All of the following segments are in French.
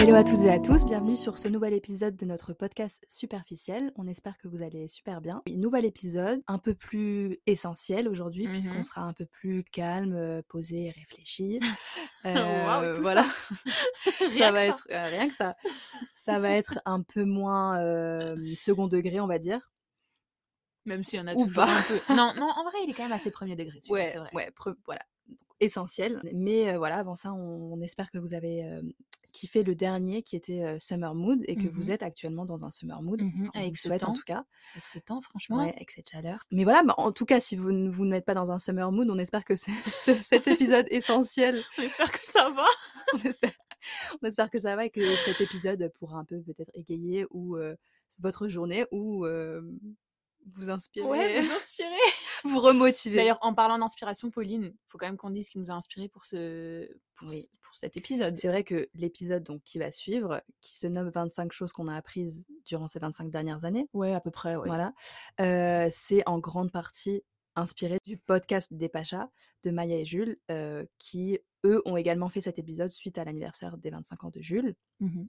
Hello à toutes et à tous, bienvenue sur ce nouvel épisode de notre podcast Superficiel. On espère que vous allez super bien. Nouvel épisode un peu plus essentiel aujourd'hui Mmh puisqu'on sera un peu plus calme, euh, posé réfléchi. Euh, voilà, ça. Rien ça que va ça. être euh, rien que ça. Ça va être un peu moins euh, second degré, on va dire. Même s'il y en a Ou toujours pas. un peu. Non, non, en vrai, il est quand même assez premier degré, Ouais, vrai. ouais, voilà, essentiel. Mais euh, voilà, avant ça, on, on espère que vous avez euh, kiffé le dernier qui était euh, Summer Mood et que vous Mhm. êtes actuellement dans un Summer Mood. Vous Avec ce souhaite en temps. tout cas. Avec ce temps, franchement. Ouais, avec cette chaleur. Mais voilà, bah, en tout cas, si vous ne vous n'êtes pas dans un Summer Mood, on espère que cet épisode essentiel, On espère que ça va. on espère, on espère que ça va et que cet épisode pourra un peu peut-être égayer ou euh, votre journée ou vous inspirer, Ouais, vous inspirer. vous remotiver. D'ailleurs, en parlant d'inspiration, Pauline, faut quand même qu'on dise ce qui nous a inspiré pour, ce... pour, Oui. ce- pour cet épisode. C'est vrai que l'épisode donc qui va suivre, qui se nomme 25 choses qu'on a apprises durant ces 25 dernières années, Ouais, à peu près, ouais. voilà, euh, c'est en grande partie inspiré du podcast des Pachas de Maya et Jules, euh, qui eux ont également fait cet épisode suite à l'anniversaire des 25 ans de Jules. Mhm.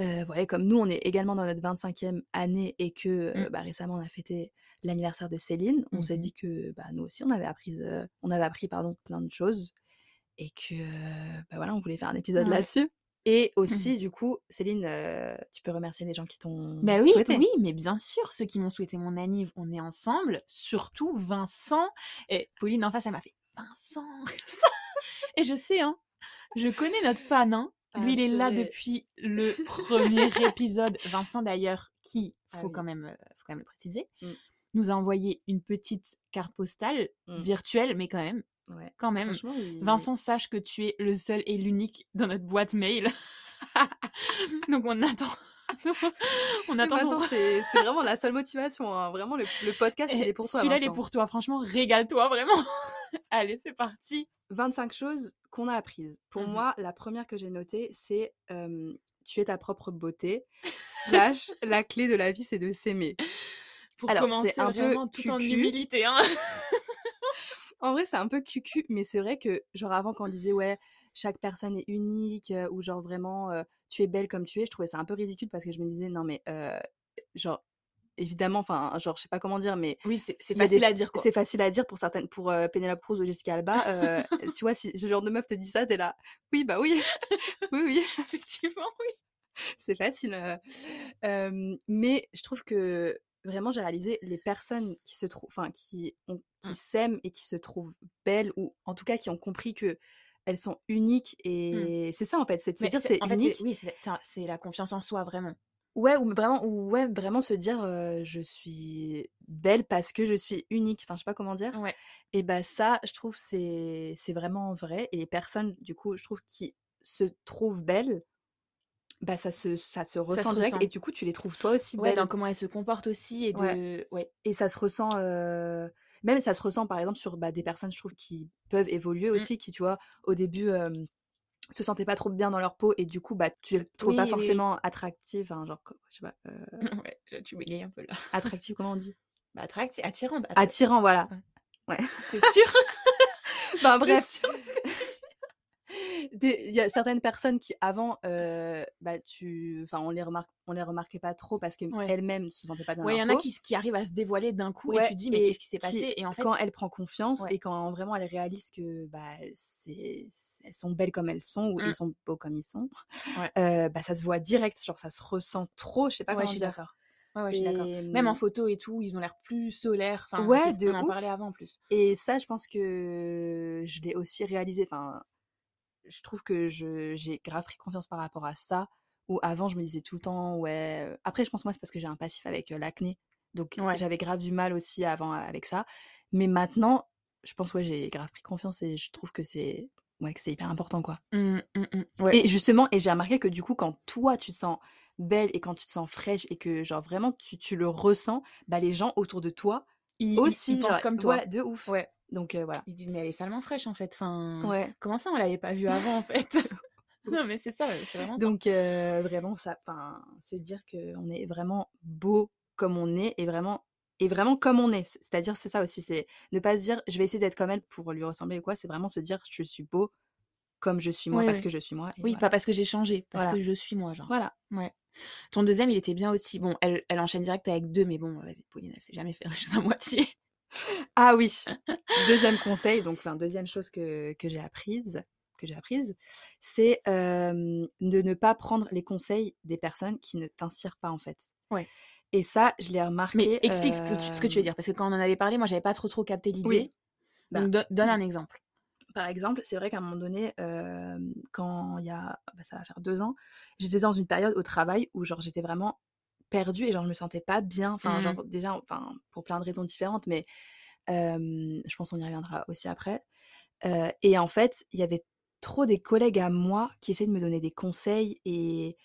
Euh, voilà, comme nous, on est également dans notre 25e année et que euh, Mm. bah, récemment on a fêté l'anniversaire de Céline, on s'est Mhm. dit que bah, nous aussi on avait appris, euh, on avait appris pardon, plein de choses et que bah, voilà, on voulait faire un épisode Ouais. là-dessus. Et aussi, du coup, Céline, tu peux remercier les gens qui t'ont Bah oui, souhaité. oui, mais bien sûr, ceux qui m'ont souhaité mon anniv, on est ensemble, surtout Vincent. Et Pauline en face, elle m'a fait Vincent Et je sais, hein, je connais notre fan, hein. Lui, Ah, il est là depuis le premier épisode. Vincent, d'ailleurs, qui, Ah faut, oui. quand même, euh, faut quand même le préciser, Mm. nous a envoyé une petite carte postale Mm. virtuelle, mais quand même, Ouais. quand même. Il- Vincent, sache que tu es le seul et l'unique dans notre boîte mail. Donc on attend. on attend ton c'est vraiment la seule motivation. hein. Vraiment, le, le podcast, il Eh, est pour toi. Celui-là, il est pour toi. Franchement, régale-toi, vraiment. Allez, c'est parti. 25 choses qu'on a apprises. Pour Mhm. moi, la première que j'ai notée, c'est euh, tu es ta propre beauté, slash la clé de la vie, c'est de s'aimer. Pour Alors, commencer un peu tout en humilité. Hein. En vrai, c'est un peu cucu, mais c'est vrai que, genre, avant, quand on disait, ouais, chaque personne est unique, euh, ou genre vraiment, euh, tu es belle comme tu es, je trouvais ça un peu ridicule parce que je me disais, non, mais, genre, évidemment, enfin, genre, je sais pas comment dire, mais Oui, c'est facile des- à dire, c'est facile à dire pour certaines, pour euh, Penelope Cruz ou Jessica Alba. euh, tu vois, si ce genre de meuf te dit ça, t'es là, oui, bah oui, oui, oui. Effectivement, oui. c'est facile. euh. Mais je trouve que vraiment, j'ai réalisé les personnes qui se trouvent, enfin, qui, ont- qui s'aiment et qui se trouvent belles, ou en tout cas qui ont compris que elles sont uniques. Et c'est ça, en fait, c'est de se dire c'est- fait, unique. oui, c'est la confiance en soi, vraiment. Ouais, ou vraiment, ou ouais, vraiment se dire euh, je suis belle parce que je suis unique. Enfin, je sais pas comment dire. Ouais. Et bah ça, je trouve c'est c'est vraiment vrai. Et les personnes, du coup, je trouve qui se trouvent belles, bah ça se ça se ressent se direct. ressent. Et du coup, tu les trouves toi aussi Ouais, belles? dans comment elle se comporte aussi et de. Ouais. Ouais. Et ça se ressent, euh, même ça se ressent par exemple sur bah, des personnes, je trouve, qui peuvent évoluer Mm. aussi, qui, tu vois, au début euh, se sentaient pas trop bien dans leur peau et du coup, bah, tu les C'est- trouves pas oui, oui, forcément attractives, hein, genre, je sais pas, euh, ouais, tu bégayes un peu là. attractives, comment on dit? Bah, attractive, attirante. attra- Attirant, voilà. Ouais. Ouais. T'es sûre? Bah, bref, sûre de ce que tu il y a certaines personnes qui avant, euh, bah, tu, enfin, on les remarque, on les remarquait pas trop parce que Ouais. elles-mêmes se sentaient pas bien. Ouais, il y en a qui, qui arrivent à se dévoiler d'un coup et tu dis, mais qu'est-ce qui s'est passé? Et en fait, quand elle prend confiance Ouais. et quand vraiment elle réalise que bah, c'est, elles sont belles comme elles sont ou Mm. ils sont beaux comme ils sont, Ouais. euh, bah, ça se voit direct, genre ça se ressent trop, je sais pas ouais, je suis d'accord. Ouais, ouais, je suis d'accord. Même en photo et tout, ils ont l'air plus solaires. Enfin, Ouais, de qu'on en parlait avant en plus. et ça, je pense que je l'ai aussi réalisé. Enfin, je trouve que je, j'ai grave pris confiance par rapport à ça. Où avant, je me disais tout le temps, ouais. Après, je pense moi, c'est parce que j'ai un passif avec euh, l'acné. Donc, Ouais. j'avais grave du mal aussi avant avec ça. Mais maintenant, je pense, ouais, j'ai grave pris confiance et je trouve que c'est, ouais, que c'est hyper important, quoi. Hum, hum. Ouais. Et justement, et j'ai remarqué que du coup, quand toi, tu te sens belle et quand tu te sens fraîche et que, genre, vraiment, tu, tu le ressens, bah, les gens autour de toi Ils, aussi, ils pensent genre, comme toi. ouais, de ouf. Ouais. Donc, euh, voilà. Ils disent, mais elle est salement fraîche en fait. Enfin, Ouais. comment ça, on l'avait pas vue avant en fait? Non, mais c'est ça, c'est vraiment. Donc, euh, vraiment, ça, enfin, se dire qu'on est vraiment beau comme on est et vraiment, et vraiment comme on est. C'est-à-dire, c'est ça aussi, c'est ne pas se dire, je vais essayer d'être comme elle pour lui ressembler ou quoi, c'est vraiment se dire, je suis beau comme je suis moi Oui, parce oui. que je suis moi. Oui, voilà. pas parce que j'ai changé, parce Voilà. que je suis moi, genre. Voilà. Ouais. Ton deuxième, il était bien aussi. Bon, elle, elle enchaîne direct avec deux, mais bon, vas-y, Pauline, elle sait jamais faire juste à moitié. Ah oui, deuxième conseil, donc enfin deuxième chose que, que j'ai apprise, que j'ai apprise, c'est euh, de ne pas prendre les conseils des personnes qui ne t'inspirent pas en fait. Ouais. Et ça, je l'ai remarqué. Mais explique ce que, tu, ce que tu veux euh, dire, parce que quand on en avait parlé, moi, j'avais pas trop trop capté l'idée. Oui. Bah, Donc, do- donne un exemple. Par exemple, c'est vrai qu'à un moment donné, euh, quand il y a, bah, ça va faire deux ans, j'étais dans une période au travail où genre j'étais vraiment perdue et genre je me sentais pas bien. Enfin, Mhm. genre déjà, enfin pour plein de raisons différentes, mais euh, je pense qu'on y reviendra aussi après. Euh, et en fait, il y avait trop des collègues à moi qui essayaient de me donner des conseils et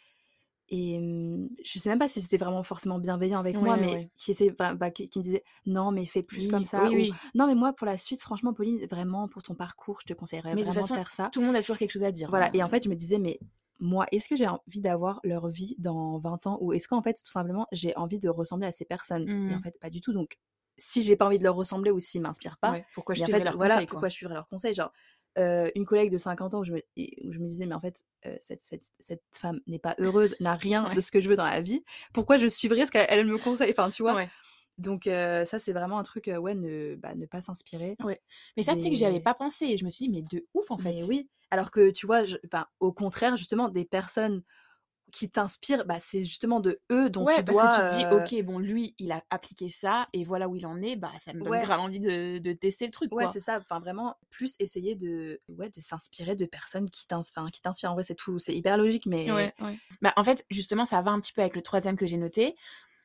et mmh, je sais même pas si c'était vraiment forcément bienveillant avec moi, mais qui essayaient, bah, bah, qui, qui me disaient non mais fais plus comme ça ou non mais moi pour la suite franchement Pauline vraiment pour ton parcours je te conseillerais Mais vraiment de façon, faire ça. tout le monde a toujours quelque chose à dire. Voilà, hein. et en fait, je me disais, mais moi, est-ce que j'ai envie d'avoir leur vie dans 20 ans ou est-ce qu'en fait, tout simplement, j'ai envie de ressembler à ces personnes? Et en Mhm. fait, pas du tout. Donc, si j'ai pas envie de leur ressembler ou s'ils m'inspirent pas, pourquoi je en fait, leurs voilà, conseils, pourquoi quoi. je suivrais leurs conseils? Genre, euh, une collègue de 50 ans où je me, où je me disais, mais en fait, euh, cette, cette, cette femme n'est pas heureuse, n'a rien Ouais. de ce que je veux dans la vie. Pourquoi je suivrais ce qu'elle elle me conseille? Enfin, tu vois? Ouais. Donc, euh, ça, c'est vraiment un truc, ouais, ne, bah, ne pas s'inspirer. Ouais. Mais ça, tu sais que j'y avais pas pensé. Et je me suis dit, mais de ouf, en fait. Mais oui, alors que tu vois, je- au contraire, justement, des personnes qui t'inspirent, bah, c'est justement de eux dont Ouais, tu parce dois. que tu te dis, ok, bon, lui, il a appliqué ça, et voilà où il en est, bah, ça me donne Ouais. grave envie de, de tester le truc, Ouais, c'est ça. Enfin, vraiment, plus essayer de, ouais, de s'inspirer de personnes qui t'inspirent. En vrai, c'est tout. C'est hyper logique, mais. Ouais, ouais. Bah, en fait, justement, ça va un petit peu avec le troisième que j'ai noté.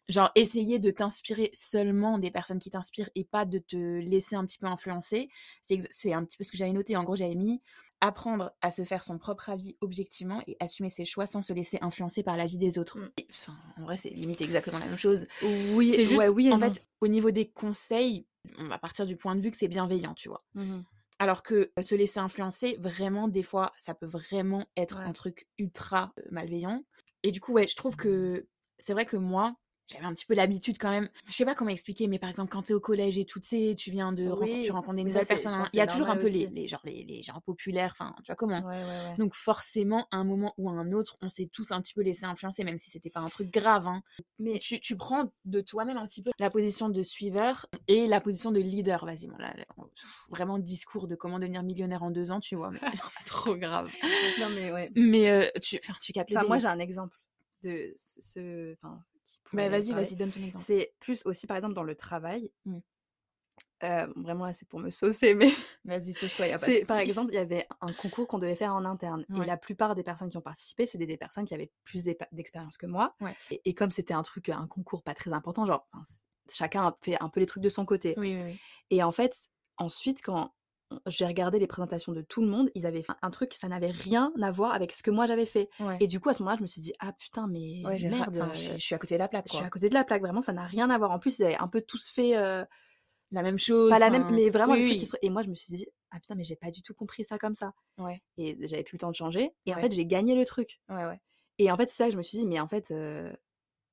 Genre, essayer de t'inspirer seulement des personnes qui t'inspirent et pas de te laisser un petit peu influencer. C'est un petit peu ce que j'avais noté. En gros, j'avais mis apprendre à se faire son propre avis objectivement et assumer ses choix sans se laisser influencer par la vie des autres. Mm. Et, Enfin, en vrai, c'est limite exactement la même chose. Oui, C'est juste, ouais, oui en non. fait, au niveau des conseils, on va partir du point de vue que c'est bienveillant, tu vois. Mhm. Alors que euh, se laisser influencer, vraiment, des fois, ça peut vraiment être Ouais. un truc ultra malveillant. Et du coup, ouais, je trouve que c'est vrai que moi, j'avais un petit peu l'habitude quand même. Je sais pas comment expliquer, mais par exemple, quand t'es au collège et tout, tu sais, tu viens de Oui, tu rencontres des nouvelles personnes. hein. Il y a toujours un peu les, les, genre, les, les gens populaires, enfin, tu vois comment? Ouais, ouais, ouais. Donc forcément, à un moment ou à un autre, on s'est tous un petit peu laissé influencer, même si c'était pas un truc grave. Hein. Mais Tu, tu prends de toi-même un petit peu la position de suiveur et la position de leader. Vas-y, bon, là, vraiment discours de comment devenir millionnaire en deux ans, tu vois, c'est trop grave. non, mais ouais. Mais euh, tu, tu captes le Enfin, moi, j'ai un exemple de ce. ce- Enfin, qui Bah, vas-y, vas-y, donne ton exemple. C'est plus aussi, par exemple, dans le travail. Mm. Euh, vraiment, là, c'est pour me saucer, mais. Vas-y, sauce-toi, y a pas de C'est, par exemple, il y avait un concours qu'on devait faire en interne. Ouais. Et la plupart des personnes qui ont participé, c'était des personnes qui avaient plus d'expérience que moi. Ouais. Et, et comme c'était un truc, un concours pas très important, genre, chacun a fait un peu les trucs de son côté. Oui, oui, oui. Et en fait, ensuite, quand j'ai regardé les présentations de tout le monde, ils avaient fait un truc, ça n'avait rien à voir avec ce que moi j'avais fait. Ouais, Et du coup, à ce moment-là, je me suis dit, ah putain, mais ouais ra- merde, enfin, je, suis- je suis à côté de la plaque, je suis à côté de la plaque, vraiment, ça n'a rien à voir. En plus, ils avaient un peu tous fait, euh, La même chose. pas la même, mais vraiment oui, des trucs oui. qui se... Et moi, je me suis dit, ah putain, mais j'ai pas du tout compris ça comme ça. Ouais, Et j'avais plus le temps de changer. Et en fait, j'ai gagné le truc. ouais, ouais. Et en fait, c'est ça que je me suis dit, mais en fait, euh,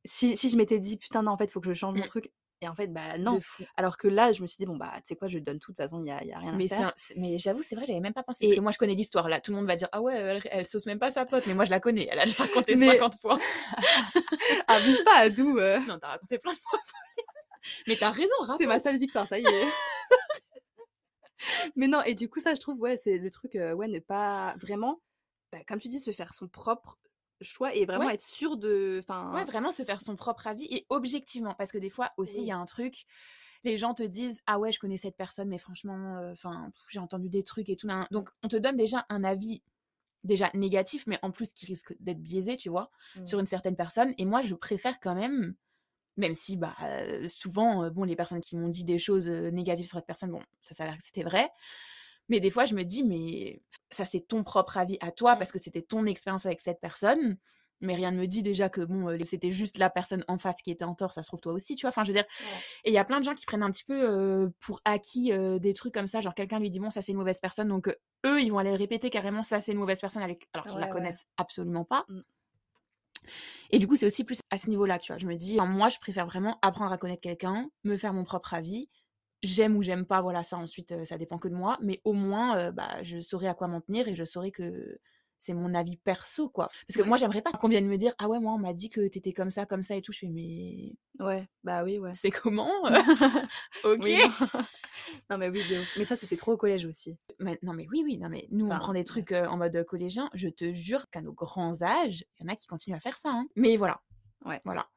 si, si je m'étais dit, putain, non, en fait, il faut que je change mon Mm. truc. Et en fait, bah non. Alors que là, je me suis dit, bon, bah, tu sais quoi, je donne tout, de toute façon, il y a, y a rien Mais, à c'est faire. un- c'est- mais j'avoue, c'est vrai, j'avais même pas pensé. Parce Et- que moi, je connais l'histoire. Là, tout le monde va dire Ah ouais, elle, elle sauce même pas sa pote. Mais moi, je la connais. Elle a raconté Mais- 50 fois. Abuse pas à d'où. euh. Non, t'as raconté plein de fois. mais t'as raison, C'était ma seule victoire, ça y est. Mais non, et du coup, ça, je trouve, ouais, c'est le truc, euh, ouais, ne pas vraiment, bah, comme tu dis, se faire son propre choix et vraiment Ouais. être sûr de. Ouais, vraiment se faire son propre avis et objectivement. Parce que des fois aussi, il Oui. y a un truc. Les gens te disent Ah ouais, je connais cette personne, mais franchement, euh, enfin, j'ai entendu des trucs et tout. Donc, on te donne déjà un avis déjà négatif, mais en plus qui risque d'être biaisé, tu vois, sur une certaine personne. Et moi, je préfère quand même, même si bah, euh, souvent, euh, bon, les personnes qui m'ont dit des choses négatives sur cette personne, bon, ça s'avère que c'était vrai. Mais des fois, je me dis, mais ça, c'est ton propre avis à toi, Mm. parce que c'était ton expérience avec cette personne. Mais rien ne me dit déjà que bon, euh, c'était juste la personne en face qui était en tort, ça se trouve toi aussi, tu vois? Enfin, je veux dire, Ouais. et il y a plein de gens qui prennent un petit peu euh, pour acquis euh, des trucs comme ça. Genre, quelqu'un lui dit, bon, ça c'est une mauvaise personne. Donc, euh, eux, ils vont aller le répéter carrément, ça c'est une mauvaise personne, avec- alors qu'ils Ouais, la ouais. connaissent absolument pas. Mm. Et du coup, c'est aussi plus à ce niveau-là, tu vois? Je me dis, moi, je préfère vraiment apprendre à connaître quelqu'un, me faire mon propre avis, j'aime ou j'aime pas, voilà, ça ensuite, ça dépend que de moi. Mais au moins, euh, bah, je saurais à quoi m'en tenir et je saurais que c'est mon avis perso, quoi. Parce que moi, j'aimerais pas qu'on vienne me dire, ah ouais, moi, on m'a dit que t'étais comme ça, comme ça et tout. Je fais, mais Ouais, bah oui, ouais. c'est comment Ok. Oui, non. non, mais oui. Mais ça, c'était trop au collège aussi. Mais- non, mais oui, oui, non, mais nous, on prend des trucs euh, en mode collégien. Je te jure qu'à nos grands âges, il y en a qui continuent à faire ça. hein. Mais voilà. Ouais. Voilà.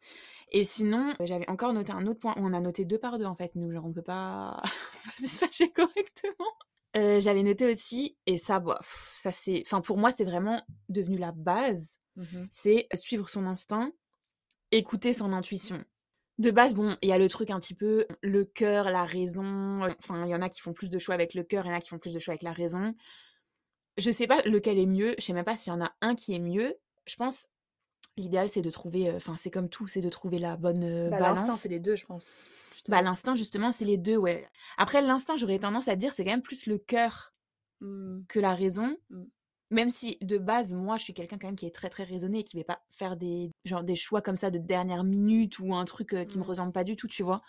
Et sinon, euh, j'avais encore noté un autre point. On a noté deux par deux, en fait, nous. Genre, on peut pas dispatcher correctement. Euh, j'avais noté aussi, et ça, bah, pff, ça c'est. Enfin, pour moi, c'est vraiment devenu la base. Mhm. C'est suivre son instinct, écouter son intuition. De base, bon, il y a le truc un petit peu le cœur, la raison. euh, Enfin, il y en a qui font plus de choix avec le cœur, il y en a qui font plus de choix avec la raison. Je sais pas lequel est mieux. Je sais même pas s'il y en a un qui est mieux. Je pense l'idéal c'est de trouver. euh, Enfin, c'est comme tout, c'est de trouver la bonne euh, Bah, L'instinct, balance. c'est les deux, je pense. Bah, l'instinct, justement, c'est les deux, ouais. Après, l'instinct, j'aurais tendance à dire, c'est quand même plus le cœur Hmm. que la raison. Mm. Même si, de base, moi, je suis quelqu'un quand même qui est très, très raisonné et qui ne va pas faire des, genre, des choix comme ça de dernière minute ou un truc euh, qui me Mm. ressemble pas du tout, tu vois.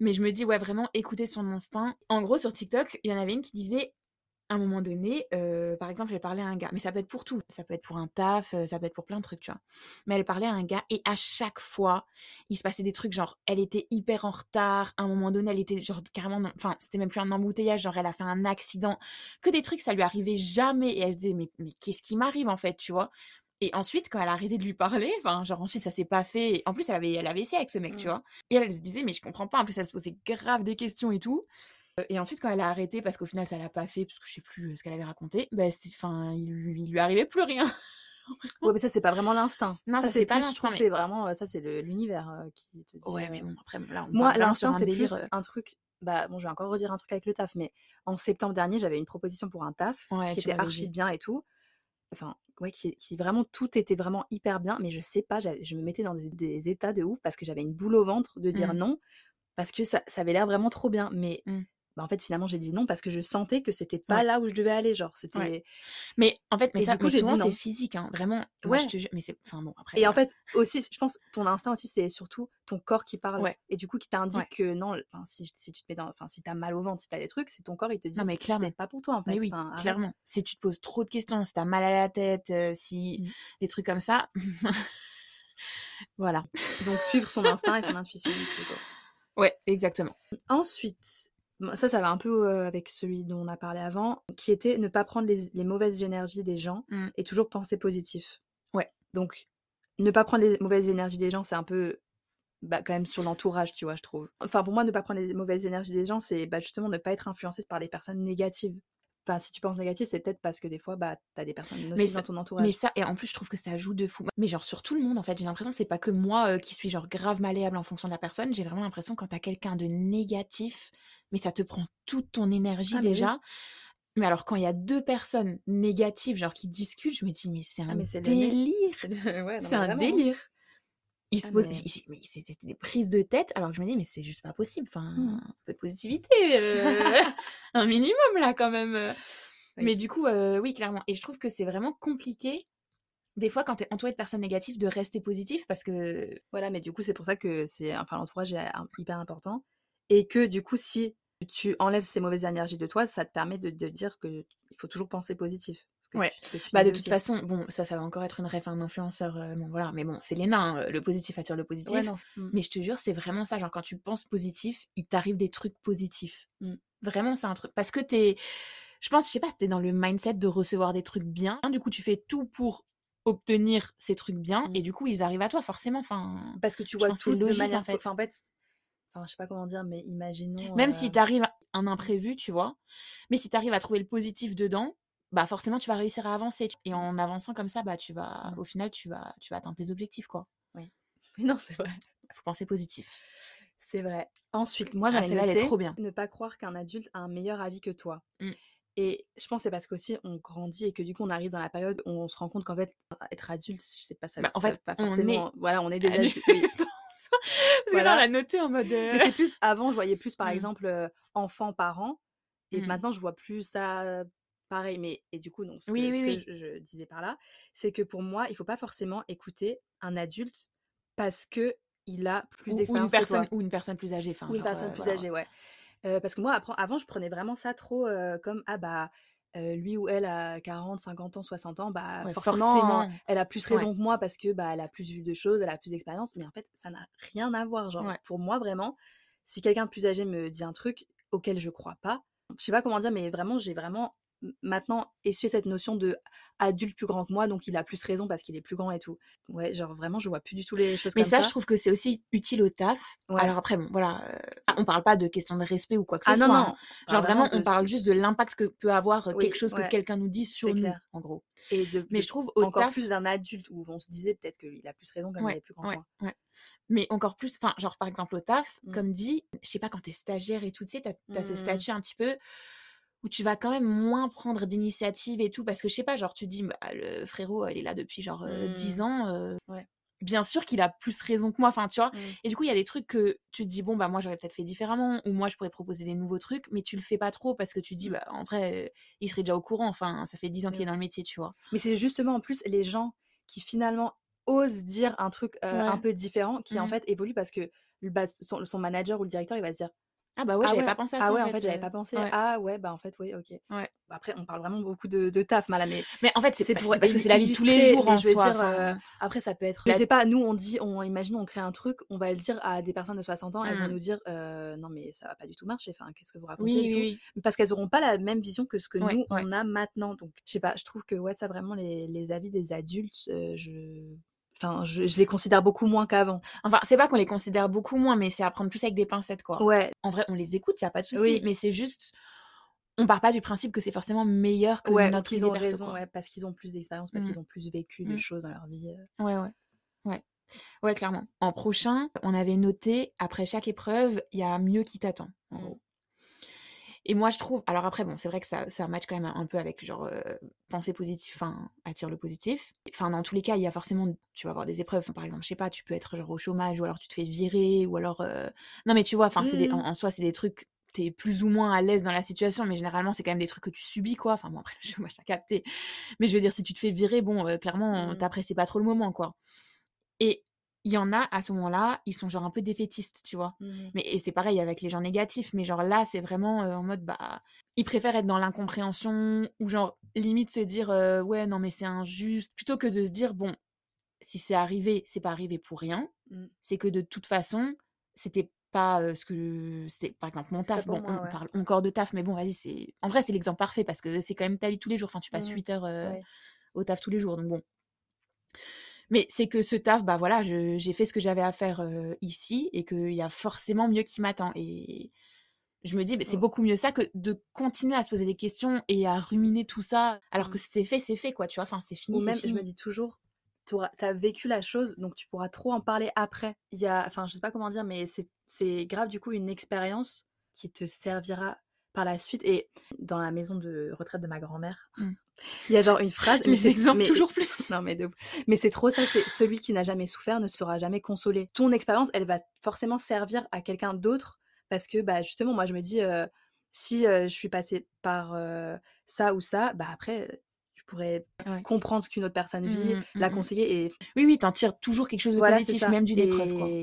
Mais je me dis, ouais, vraiment, écouter son instinct. En gros, sur TikTok, il y en avait une qui disait, à un moment donné, euh, par exemple, elle parlait à un gars, mais ça peut être pour tout. Ça peut être pour un taf, euh, ça peut être pour plein de trucs, tu vois. Mais elle parlait à un gars et à chaque fois, il se passait des trucs genre, elle était hyper en retard. À un moment donné, elle était genre carrément, dans- enfin, c'était même plus un embouteillage, genre, elle a fait un accident. Que des trucs, ça lui arrivait jamais. Et elle se disait, mais, mais qu'est-ce qui m'arrive en fait, tu vois? Et ensuite, quand elle a arrêté de lui parler, enfin, genre ensuite ça s'est pas fait. En plus, elle avait, elle avait essayé avec ce mec, tu Mm. vois? Et elle se disait, mais je comprends pas. En plus, elle se posait grave des questions et tout. Euh, Et ensuite, quand elle a arrêté, parce qu'au final, ça l'a pas fait, parce que je sais plus euh, ce qu'elle avait raconté, bah, enfin, il, il lui arrivait plus rien. Ouais, mais ça, c'est pas vraiment l'instinct. Non, ça, c'est pas l'instinct, mais- c'est vraiment, euh, ça, c'est l'univers euh, qui te dit. Ouais, mais bon, après, là, on Moi, l'instinct, c'est plus euh, un truc. Bah, bon, je vais encore redire un truc avec le taf, mais en septembre dernier, j'avais une proposition pour un taf Ouais, qui était archi dit. bien et tout. Enfin, ouais, qui, qui vraiment, tout était vraiment hyper bien, mais je sais pas, je me mettais dans des, des états de ouf parce que j'avais une boule au ventre de dire Mm. non, parce que ça, ça avait l'air vraiment trop bien. Mais Mm. Bah, en fait, finalement, j'ai dit non parce que je sentais que c'était pas Ouais. là où je devais aller. Genre, c'était. Ouais. Mais en fait, mais Et ça, du coup, mais souvent, c'est physique, hein, vraiment. Je Ouais. te jure, mais c'est. Enfin, bon, après. Et en fait, aussi, je pense, ton instinct aussi, c'est surtout ton corps qui parle. Ouais. Et du coup, qui t'indique que non, enfin, si, si tu te mets dans, enfin, si t'as mal au ventre, si t'as des trucs, c'est ton corps, il te dit, Non, mais clairement. c'est pas pour toi, en fait. Mais oui, Enfin, clairement. Si tu te poses trop de questions, si t'as mal à la tête, euh, si Mm. des trucs comme ça, voilà. Donc, suivre son instinct et son intuition, toujours. Ouais, exactement. Ensuite, ça, ça va un peu euh, avec celui dont on a parlé avant, qui était ne pas prendre les, les mauvaises énergies des gens Mm. et toujours penser positif. Ouais. Donc, ne pas prendre les mauvaises énergies des gens, c'est un peu bah, quand même sur l'entourage, tu vois, je trouve. Enfin, pour moi, ne pas prendre les mauvaises énergies des gens, c'est bah, justement ne pas être influencé par les personnes négatives. Enfin, si tu penses négatif, c'est peut-être parce que des fois, bah, t'as des personnes nocives ça- dans ton entourage. Mais ça, et en plus, je trouve que ça joue de fou. Mais genre, sur tout le monde, en fait, j'ai l'impression que c'est pas que moi euh, qui suis genre grave malléable en fonction de la personne. J'ai vraiment l'impression quand t'as quelqu'un de négatif, mais ça te prend toute ton énergie Ah, oui. déjà. Mais alors, quand il y a deux personnes négatives, genre qui discutent, je me dis, mais c'est un Ah, mais nez- délire. C'est le- ouais, non, C'est mais un délire. Se Ah, mais- mais c'était des prises de tête, alors que je me dis, mais c'est juste pas possible. Enfin, Mm. un peu de positivité, euh, un minimum là quand même. euh. Oui. Mais du coup, euh, oui, clairement. Et je trouve que c'est vraiment compliqué, des fois, quand t'es entouré de personnes négatives, de rester positif parce que. Voilà, mais du coup, c'est pour ça que c'est, enfin, l'entourage est un- hyper important. Et que du coup, si tu enlèves ces mauvaises énergies de toi, ça te permet de, de dire que il faut toujours penser positif. Que Ouais. tu- Bah, de toute façon, bon, ça, ça va encore être une ref, un influenceur, euh, bon, voilà. Mais bon, c'est les nains, euh, le positif attire le positif. Ouais, non, c'est- mm. Mais je te jure, c'est vraiment ça. Genre, quand tu penses positif, il t'arrive des trucs positifs. Mm. Vraiment, c'est un truc. Parce que t'es. Je pense, je sais pas, t'es dans le mindset de recevoir des trucs bien. Du coup, tu fais tout pour obtenir ces trucs bien. Mm. Et du coup, ils arrivent à toi, forcément. Enfin. Parce que tu vois tout de manière. en fait. Enfin, en fait, enfin, je sais pas comment dire, mais imaginons. Même euh, si t'arrives un imprévu, tu vois. Mais si t'arrives à trouver le positif dedans, bah forcément, tu vas réussir à avancer. Et en avançant comme ça, bah tu vas. Mm. Au final, tu vas, tu vas atteindre tes objectifs, quoi. Mais non, c'est vrai. Faut penser positif. C'est vrai. Ensuite, moi, Ah, j'avais est noté trop bien. ne pas croire qu'un adulte a un meilleur avis que toi. Mm. Et je pense que c'est parce qu'aussi on grandit et que du coup on arrive dans la période où on se rend compte qu'en fait être adulte, je sais pas ça. Bah, en ça fait, pas on forcément. Voilà, on est des Adulte. adultes. oui. Parce que Voilà. là, on l'a noté en mode. euh, c'est plus avant, je voyais plus par Mm. exemple euh, enfant parent et Mm. maintenant je vois plus ça pareil. Mais et du coup donc ce Oui, que, oui, ce que oui. Je, je disais par là, c'est que pour moi il faut pas forcément écouter un adulte parce que il a plus d'expérience que toi. personne ou une personne plus âgée. Enfin, Ou une genre, personne euh, plus voilà, âgée, ouais. Parce que moi avant je prenais vraiment ça trop, comme: «Ah bah, lui ou elle a 40-50 ans, 60 ans, bah, Ouais, forcément forcément. elle a plus Ouais. raison que moi parce que, bah, elle a plus vu de choses, elle a plus d'expérience». Mais en fait, ça n'a rien à voir. Genre Ouais. pour moi vraiment, si quelqu'un de plus âgé me dit un truc auquel je crois pas, je sais pas comment dire, mais vraiment j'ai vraiment maintenant essuyé cette notion de adulte plus grand que moi, donc il a plus raison parce qu'il est plus grand et tout. Ouais, genre vraiment je vois plus du tout les choses Mais comme ça, ça. je trouve que c'est aussi utile au taf. Ouais. Alors après, bon, voilà, heu, on parle pas de question de respect ou quoi que ce Ah non, soit, non, hein. on Genre vraiment, on parle juste de l'impact que peut avoir, Oui, quelque chose que quelqu'un nous dit sur nous, clair. en gros. Et de Mais je trouve au encore taf plus d'un adulte où on se disait peut-être qu'il a plus raison comme il Ouais, est plus grand que moi. ouais. Mais encore plus, enfin, genre par exemple au taf, Mmh. comme dit, je sais pas quand tu es stagiaire et tout, tu sais, tu as tu as ce Mmh. statut un petit peu où tu vas quand même moins prendre d'initiative et tout parce que je sais pas, genre tu dis: «Bah, le frérot, il est là depuis genre, heu, 10 Mmh. ans, Ouais. bien sûr qu'il a plus raison que moi», enfin, tu vois? Mmh. Et du coup, il y a des trucs que tu te dis: «Bon, bah, moi j'aurais peut-être fait différemment» ou «Moi je pourrais proposer des nouveaux trucs», mais tu le fais pas trop parce que tu dis: Mmh. «Bah, en vrai, il serait déjà au courant, enfin, ça fait 10 ans qu'il est dans le métier», tu vois? Mais c'est justement en plus les gens qui finalement osent dire un truc, un peu différent qui en fait évoluent parce que bah, son son manager ou le directeur, il va se dire: «Ah bah, ouais, «Ah j'avais ouais, pas pensé à ah ça en ouais, en fait, fait, j'avais heu». pas pensé. Ouais. Ah ouais, bah, en fait, oui, OK». Ouais. Bah, après on parle vraiment beaucoup de de taf, là, mais Mais en fait, c'est pour parce que c'est la vie de tous les jours en je veux soi, dire, enfin après ça peut être je sais pas, nous on dit on imaginons on crée un truc, on va le dire à des personnes de 60 ans, elles vont Mmh. nous dire: «Heu, non mais ça va pas du tout marcher, enfin qu'est-ce que vous racontez Oui, et oui, tout?» oui. parce qu'elles auront pas la même vision que ce que nous on a maintenant. Donc je sais pas, je trouve que ouais, ça vraiment les les avis des adultes, heu, je enfin je je les considère beaucoup moins qu'avant. Enfin, c'est pas qu'on les considère beaucoup moins, mais c'est à prendre plus avec des pincettes, quoi. Ouais. En vrai, on les écoute, il y a pas de souci, Oui. mais c'est juste on part pas du principe que c'est forcément meilleur que Ouais, notre idée ont perso, raison, quoi. ouais, parce qu'ils ont plus d'expérience, parce Mmh. qu'ils ont plus vécu de Mmh. choses dans leur vie, heu. Ouais, ouais. Ouais. Ouais, clairement. En prochain, on avait noté après chaque épreuve, il y a mieux qui t'attend, en Mmh. gros. Et moi je trouve alors après bon, c'est vrai que ça ça match quand même un peu avec genre, heu, penser positif, enfin, attire le positif. Enfin, dans tous les cas, il y a forcément tu vas avoir des épreuves. Enfin, par exemple, je sais pas, tu peux être genre au chômage ou alors tu te fais virer ou alors, heu non mais tu vois, enfin, en Mmh mh. en soi, c'est des trucs, tu es plus ou moins à l'aise dans la situation, mais généralement, c'est quand même des trucs que tu subis, quoi. Enfin bon, après le chômage, tu as capté. Mais je veux dire, si tu te fais virer, bon, heu, clairement, Mmh. tu apprécies pas trop le moment, quoi. Et il y en a, à ce moment-là, ils sont genre un peu défaitistes, tu vois? Mmh mh. Mais et c'est pareil avec les gens négatifs, mais genre là, c'est vraiment, heu, en mode, bah, ils préfèrent être dans l'incompréhension ou genre limite se dire, heu: «Ouais, non mais c'est injuste», plutôt que de se dire: «Bon, si c'est arrivé, c'est pas arrivé pour rien. Mmh. C'est que de toute façon, c'était pas, heu, ce que c'est» par exemple mon taf, bon, moi, on ouais. parle encore de taf, mais bon, vas-y, c'est en vrai, c'est l'exemple parfait parce que c'est quand même ta vie tous les jours. Enfin, tu passes Mmh mh. 8 heures, Ouais. au taf tous les jours, donc bon. Mais c'est que ce taf, bah, voilà, j'ai fait ce que j'avais à faire, ici et qu'il y a forcément mieux qui m'attend et je me dis: «Beh, c'est Mmh. beaucoup mieux ça que de continuer à se poser des questions et à ruminer tout ça, alors que Mmh. c'est fait, c'est fait, quoi», tu vois? Enfin, c'est Ou fini, c'est même, je me dis toujours, tu as vécu la chose, donc tu pourras trop en parler après. Il y a enfin, je sais pas comment dire, mais c'est c'est grave du coup une expérience qui te servira par la suite et dans la maison de retraite de ma grand-mère, Mmh. il y a genre une phrase mais Les c'est exemples mais toujours plus. non mais de. Mais c'est trop ça, c'est: «Celui qui n'a jamais souffert ne sera jamais consolé». Ton expérience, elle va forcément servir à quelqu'un d'autre parce que, bah, justement, moi je me dis, heu, si, heu, je suis passée par, heu, ça ou ça, bah, après, je pourrais Ouais. comprendre ce qu'une autre personne vit, Mmh mh, la conseiller et Oui, oui, tu en tires toujours quelque chose de voilà, positif, même d'une épreuve, quoi.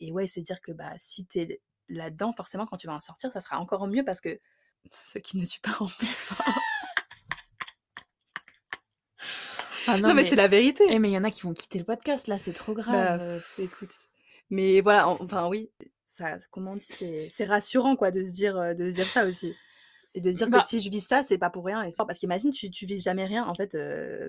et ouais, se dire que, bah, si tu es là-dedans, forcément quand tu vas en sortir, ça sera encore mieux parce que ce qui ne tue pas pas. Ah non, Non mais mais c'est la vérité! eh mais il y en a qui vont quitter le podcast là, c'est trop Bah, grave, écoute, mais voilà, en enfin oui, ça comment on dit? C'est rassurant quoi de se dire, heu, de se dire ça aussi et de dire que Bah si je vis ça, c'est pas pour rien et parce qu'imagine tu tu vis jamais rien en fait,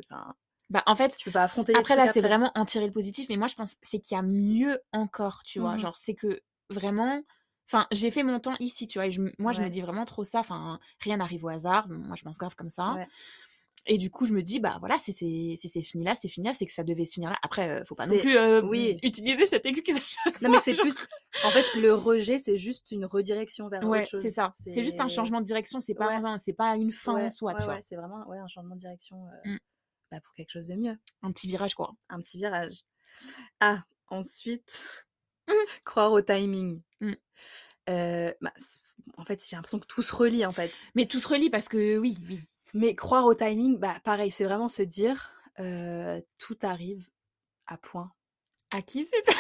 enfin Bah, en fait, tu peux pas affronter après là, c'est vraiment en tirer le positif, mais moi je pense c'est qu'il y a mieux encore, tu vois? Mmh mh. Genre, c'est que vraiment enfin, j'ai fait mon temps ici, tu vois? Et je moi je me dis vraiment trop ça, enfin, rien n'arrive au hasard. Moi je pense grave comme ça Ouais. et du coup, je me dis: «Bah, voilà, si c'est fini là, c'est fini là, c'est que ça devait se finir là». Après, heu, faut pas non plus, heu, oui. utiliser cette excuse à chaque Non mais c'est genre. plus en fait, le rejet, c'est juste une redirection vers autre Ouais, chose. c'est ça. C'est juste un changement de direction, c'est pas ouais. c'est pas une fin en soi, ouais, c'est vraiment, ouais, un changement de direction, heu, Mmh. bah, pour quelque chose de mieux. Un petit virage, quoi. Un petit virage. Ah, ensuite. croire au timing. Mmh. Bah, en fait, j'ai l'impression que tout se relie, en fait. Mais tout se relie parce que oui, oui. Mais croire au timing, bah, pareil, c'est vraiment se dire, «Tout arrive à point». À qui c'est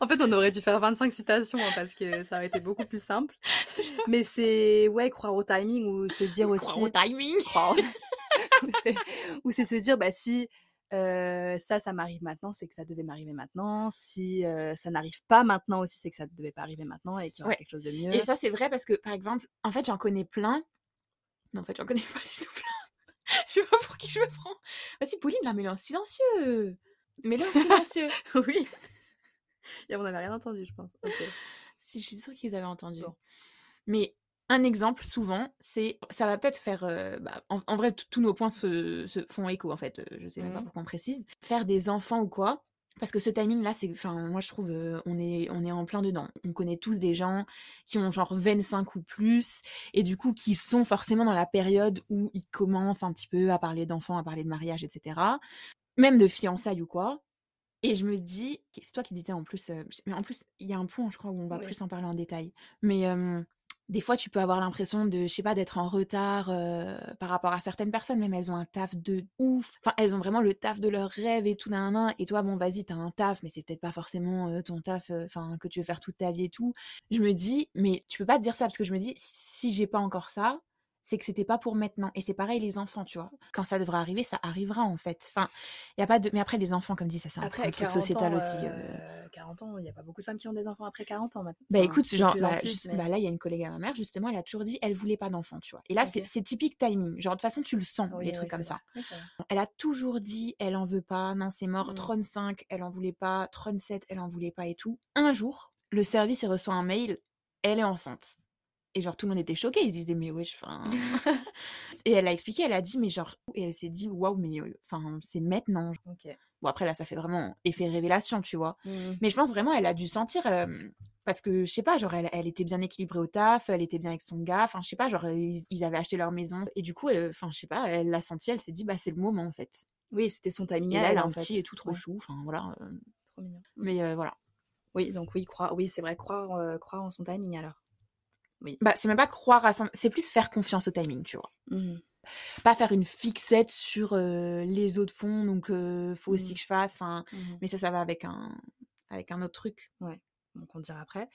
En fait, on aurait dû faire 25 citations hein, parce que ça aurait été beaucoup plus simple. Mais c'est, ouais, croire au timing ou se dire aussi. Croire au timing. c'est- ou c'est se dire, bah si euh, ça, ça m'arrive maintenant, c'est que ça devait m'arriver maintenant. Si euh, ça n'arrive pas maintenant aussi, c'est que ça ne devait pas arriver maintenant et qu'il y aura Ouais. quelque chose de mieux. Et ça, c'est vrai parce que, par exemple, en fait, j'en connais plein. Non, en fait, j'en connais pas du tout plein. je sais pas pour qui je me prends. Vas-y, Pauline, là, mets-le en silencieux. En silencieux. oui. On n'avait rien entendu, je pense. Ok. si, je suis sûre qu'ils avaient entendu. Bon. Mais un exemple, souvent, c'est. Ça va peut-être faire. euh, bah, en, en vrai, tous nos points se, se font écho, en fait. euh, Je sais même pas Mhm. pourquoi on précise. Faire des enfants ou quoi. Parce que ce timing-là, c'est. Enfin, moi, je trouve, euh, on, est, on est en plein dedans. On connaît tous des gens qui ont genre 25 ou plus, et du coup, qui sont forcément dans la période où ils commencent un petit peu à parler d'enfants, à parler de mariage, etc. Même de fiançailles ou quoi. Et je me dis, c'est toi qui disais en plus, euh, mais en plus, il y a un point, je crois, où on va Ouais. plus en parler en détail. Mais euh, des fois, tu peux avoir l'impression de, je sais pas, d'être en retard euh, par rapport à certaines personnes, même elles ont un taf de ouf. Enfin, elles ont vraiment le taf de leur rêve et tout, nan, nan. Et toi, bon, vas-y, t'as un taf, mais c'est peut-être pas forcément euh, ton taf, euh, que tu veux faire toute ta vie et tout. Je me dis, mais tu peux pas te dire ça parce que je me dis, si j'ai pas encore ça, c'est que c'était pas pour maintenant. Et c'est pareil les enfants, tu vois. Quand ça devra arriver, ça arrivera en fait. Enfin, y a pas de. Mais après les enfants, comme dit, ça c'est un, truc 40 sociétal ans, aussi. euh. euh, 40 ans, il n'y a pas beaucoup de femmes qui ont des enfants après 40 ans maintenant. Bah écoute, genre, bah, plus, juste- mais- bah, là, il y a une collègue à ma mère, justement, elle a toujours dit, elle voulait pas d'enfant, tu vois. Et là, c'est- Ok. c'est typique timing. Genre, de toute façon, tu le sens, Oui, les oui, trucs comme ça. Oui. Elle a toujours dit, elle en veut pas, non, c'est mort. Mm. 35, elle en voulait pas. 37, elle en voulait pas et tout. Un jour, le service, il reçoit un mail, elle est enceinte. Et genre, tout le monde était choqué. Ils se disaient, mais wesh, enfin. et elle a expliqué, elle a dit, mais genre. Et elle s'est dit, waouh, mais euh, enfin, c'est maintenant. Ok. Bon, après, là, ça fait vraiment effet révélation, tu vois. Mhm. Mais je pense vraiment, elle a dû sentir. euh, parce que, je sais pas, genre, elle, elle était bien équilibrée au taf, elle était bien avec son gars. Enfin, je sais pas, genre, ils, ils avaient acheté leur maison. Et du coup, elle- enfin, je sais pas, elle l'a senti, elle s'est dit, bah, c'est le moment, en fait. Oui, c'était son timing. Et là, elle a un fait. petit et tout trop Ouais, chou. Enfin, voilà. euh, trop mignon. mais euh, voilà. Oui, donc oui, croire, oui, c'est vrai, croire, euh, croire en son timing alors. Bah, c'est même pas croire à son. C'est plus faire confiance au timing, tu vois. Mhm. Pas faire une fixette sur euh, les autres fonds, donc euh, faut aussi Mhm. que je fasse. Enfin, Mhm. mais ça, ça va avec un, avec un autre truc. Donc on dira après.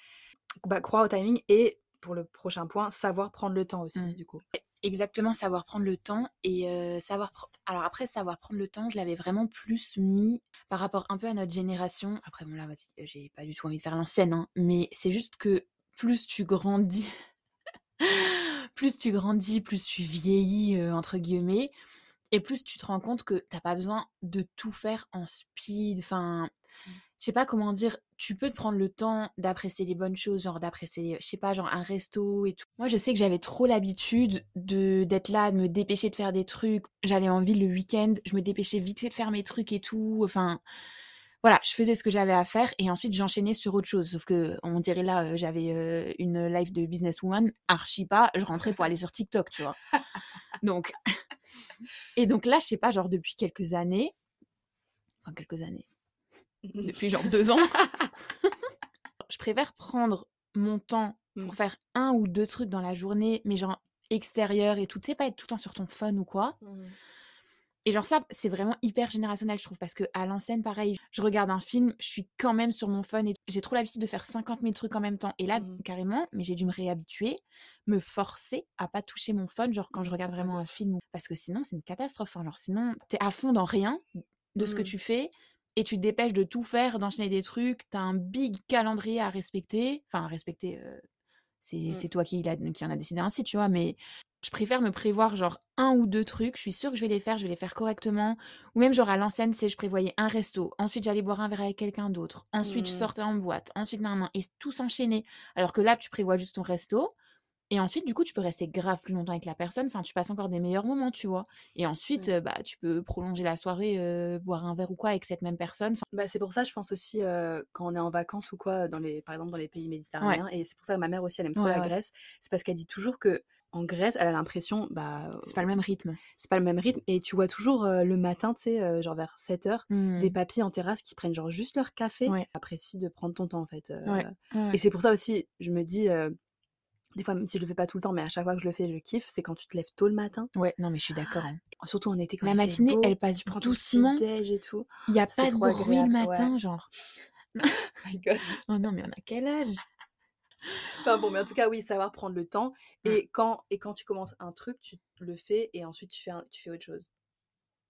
Bah, croire au timing et pour le prochain point, savoir prendre le temps aussi, du coup. Exactement, savoir prendre le temps et euh, savoir. pre- Alors après, savoir prendre le temps, je l'avais vraiment plus mis par rapport un peu à notre génération. Après, bon là, j'ai pas du tout envie de faire l'ancienne, hein, mais c'est juste que plus tu grandis, plus tu grandis, plus tu vieillis euh, entre guillemets, et plus tu te rends compte que t'as pas besoin de tout faire en speed. Enfin, Mm. je sais pas comment dire. Tu peux te prendre le temps d'apprécier les bonnes choses, genre d'apprécier, je sais pas, genre un resto et tout. Moi, je sais que j'avais trop l'habitude de d'être là, de me dépêcher de faire des trucs. J'allais en ville le week-end, je me dépêchais vite fait de faire mes trucs et tout. Enfin, voilà, je faisais ce que j'avais à faire et ensuite j'enchaînais sur autre chose. Sauf que on dirait là, euh, j'avais euh, une life de businesswoman, archi pas. Je rentrais pour aller sur TikTok, tu vois. Donc, et donc là, je sais pas, genre depuis quelques années, enfin quelques années, depuis genre deux ans, je préfère prendre mon temps pour Mm. faire un ou deux trucs dans la journée, mais genre extérieur et tout. Tu sais, pas être tout le temps sur ton phone ou quoi. Et genre ça, c'est vraiment hyper générationnel, je trouve, parce que à l'ancienne, pareil, je regarde un film, je suis quand même sur mon phone et j'ai trop l'habitude de faire 50 000 trucs en même temps. Et là, Mhm. carrément, mais j'ai dû me réhabituer, me forcer à pas toucher mon phone, genre quand je regarde vraiment un film, parce que sinon, c'est une catastrophe. hein. Genre sinon, t'es à fond dans rien de ce que Mhm. tu fais et tu te dépêches de tout faire, d'enchaîner des trucs, t'as un big calendrier à respecter, enfin à respecter, euh, c'est Mm. c'est toi qui, qui en a décidé ainsi, tu vois, mais je préfère me prévoir genre un ou deux trucs, je suis sûre que je vais les faire, je vais les faire correctement, ou même genre à l'ancienne, c'est je prévoyais un resto, ensuite j'allais boire un verre avec quelqu'un d'autre, ensuite je Mm. sortais en boîte, ensuite nan, et tout s'enchaîner. Alors que là, tu prévois juste ton resto, et ensuite, du coup, tu peux rester grave plus longtemps avec la personne, enfin, tu passes encore des meilleurs moments, tu vois. Et ensuite, euh, bah, tu peux prolonger la soirée, euh, boire un verre ou quoi avec cette même personne. Enfin, Bah, c'est pour ça, je pense aussi, euh, quand on est en vacances ou quoi, dans les, par exemple dans les pays méditerranéens, et c'est pour ça que ma mère aussi, elle aime trop Ouais, la. Grèce, c'est parce qu'elle dit toujours que en Grèce, elle a l'impression, bah, c'est pas le même rythme. c'est pas le même rythme, et tu vois toujours euh, le matin, tu sais, euh, genre vers 7h, Hmm. des papis en terrasse qui prennent genre juste leur café, Ouais. apprécient de prendre ton temps en fait. euh, Ouais, ouais. Et c'est pour ça aussi, je me dis, des fois, même si je le fais pas tout le temps, mais à chaque fois que je le fais, je kiffe, c'est quand tu te lèves tôt le matin, Ouais, non, mais je suis d'accord. hein. surtout en été quand La matinée, beau, elle passe tu prends doucement. et tout. Il y a pas de bruit le ouais. matin, genre. My God. Oh non, mais on a quel âge? Enfin bon, mais en tout cas, oui, savoir prendre le temps. Mm. Et quand, et quand tu commences un truc, tu le fais et ensuite tu fais, un- tu fais autre chose.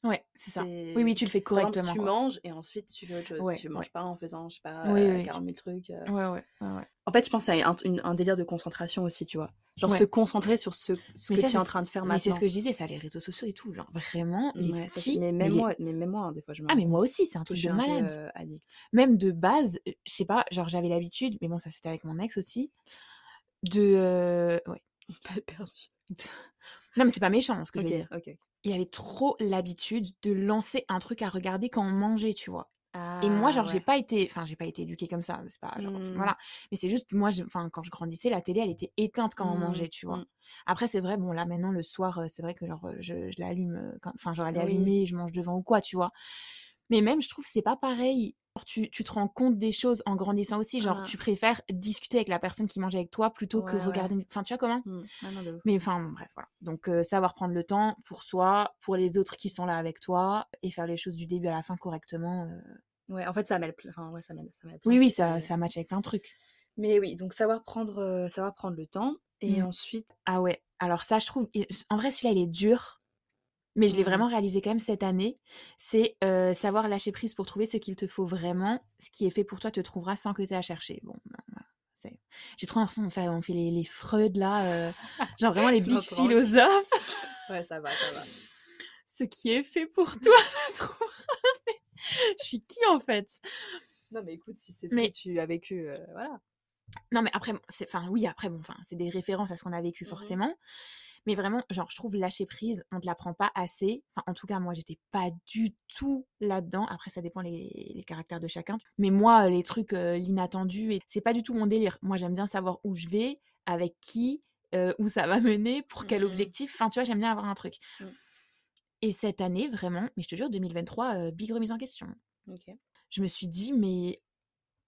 Ouais, c'est ça. Oui, oui, tu le fais exemple, correctement. tu quoi. manges et ensuite tu fais autre chose. Ouais, tu manges ouais. pas en faisant, je sais pas, Oui, euh, oui. 40 000 trucs. euh. Ouais, ouais, ouais. En fait, je pense à un, une- un délire de concentration aussi, tu vois. Genre se concentrer sur ce, que tu es en train de faire Mais c'est maintenant. ce que je disais, ça, les réseaux sociaux et tout. Genre, vraiment, les ça, mais même les- moi, mais même moi, hein, des fois, je me Ah, mais moi aussi, c'est un truc de peu malade. euh, addict. Même de base, euh, je sais pas, genre, j'avais l'habitude, mais bon, ça, c'était avec mon ex aussi, de. euh, Ouais. Perdu. Non, mais c'est pas méchant ce que je veux dire. ok. Il avait trop l'habitude de lancer un truc à regarder quand on mangeait, tu vois. Et moi, Ah, genre, j'ai ouais. pas été, enfin, j'ai pas été éduquée comme ça, c'est pas, genre, Hmm. voilà. Mais c'est juste, moi, enfin, quand je grandissais, la télé, elle était éteinte quand on Hmm, mangeait, tu vois. hmm. Après, c'est vrai, bon, là, maintenant, le soir, euh, c'est vrai que, genre, euh, je, je l'allume, euh, enfin, genre, elle est Oui. allumée, je mange devant ou quoi, tu vois. Mais même, je trouve, que c'est pas pareil. Tu, tu te rends compte des choses en grandissant aussi. Genre, Ah. tu préfères discuter avec la personne qui mange avec toi plutôt que Ouais, regarder. Enfin, tu vois comment? Hmm. Ah non. Mais enfin, bref, voilà. Donc, euh, savoir prendre le temps pour soi, pour les autres qui sont là avec toi et faire les choses du début à la fin correctement. euh, Ouais, en fait, ça mêle, enfin, ouais, ça mêle, ça mêle Oui, oui, ça, ça match avec plein de trucs. mais oui, donc savoir prendre, euh, savoir prendre le temps et Mm. ensuite, Ah ouais, alors ça, je trouve, en vrai, celui-là, il est dur, mais je l'ai Mhm. vraiment réalisé quand même cette année. C'est euh, savoir lâcher prise pour trouver ce qu'il te faut vraiment. Ce qui est fait pour toi te trouvera sans que tu aies à chercher. Bon, ben, c'est- j'ai trop l'impression qu'on fait, on fait les, les Freud là, euh, genre vraiment les big philosophes. ouais, ça va, ça va. Ce qui est fait pour toi te trouvera. Je suis qui en fait? Non, mais écoute, si c'est ce Mais- que tu as vécu, euh, voilà. Non, mais après, enfin, oui, après, bon, enfin, c'est des références à ce qu'on a vécu Mhm. forcément. Mais vraiment, genre, je trouve lâcher prise, on te l'apprend pas assez. Enfin, en tout cas, moi, j'étais pas du tout là-dedans. Après, ça dépend les, les caractères de chacun. Mais moi, les trucs, euh, l'inattendu, et c'est pas du tout mon délire. Moi, j'aime bien savoir où je vais, avec qui, euh, où ça va mener, pour quel Mhm. objectif. Enfin, tu vois, j'aime bien avoir un truc. Mm. Et cette année, vraiment, mais je te jure, 2023, euh, big remise en question. Je me suis dit, mais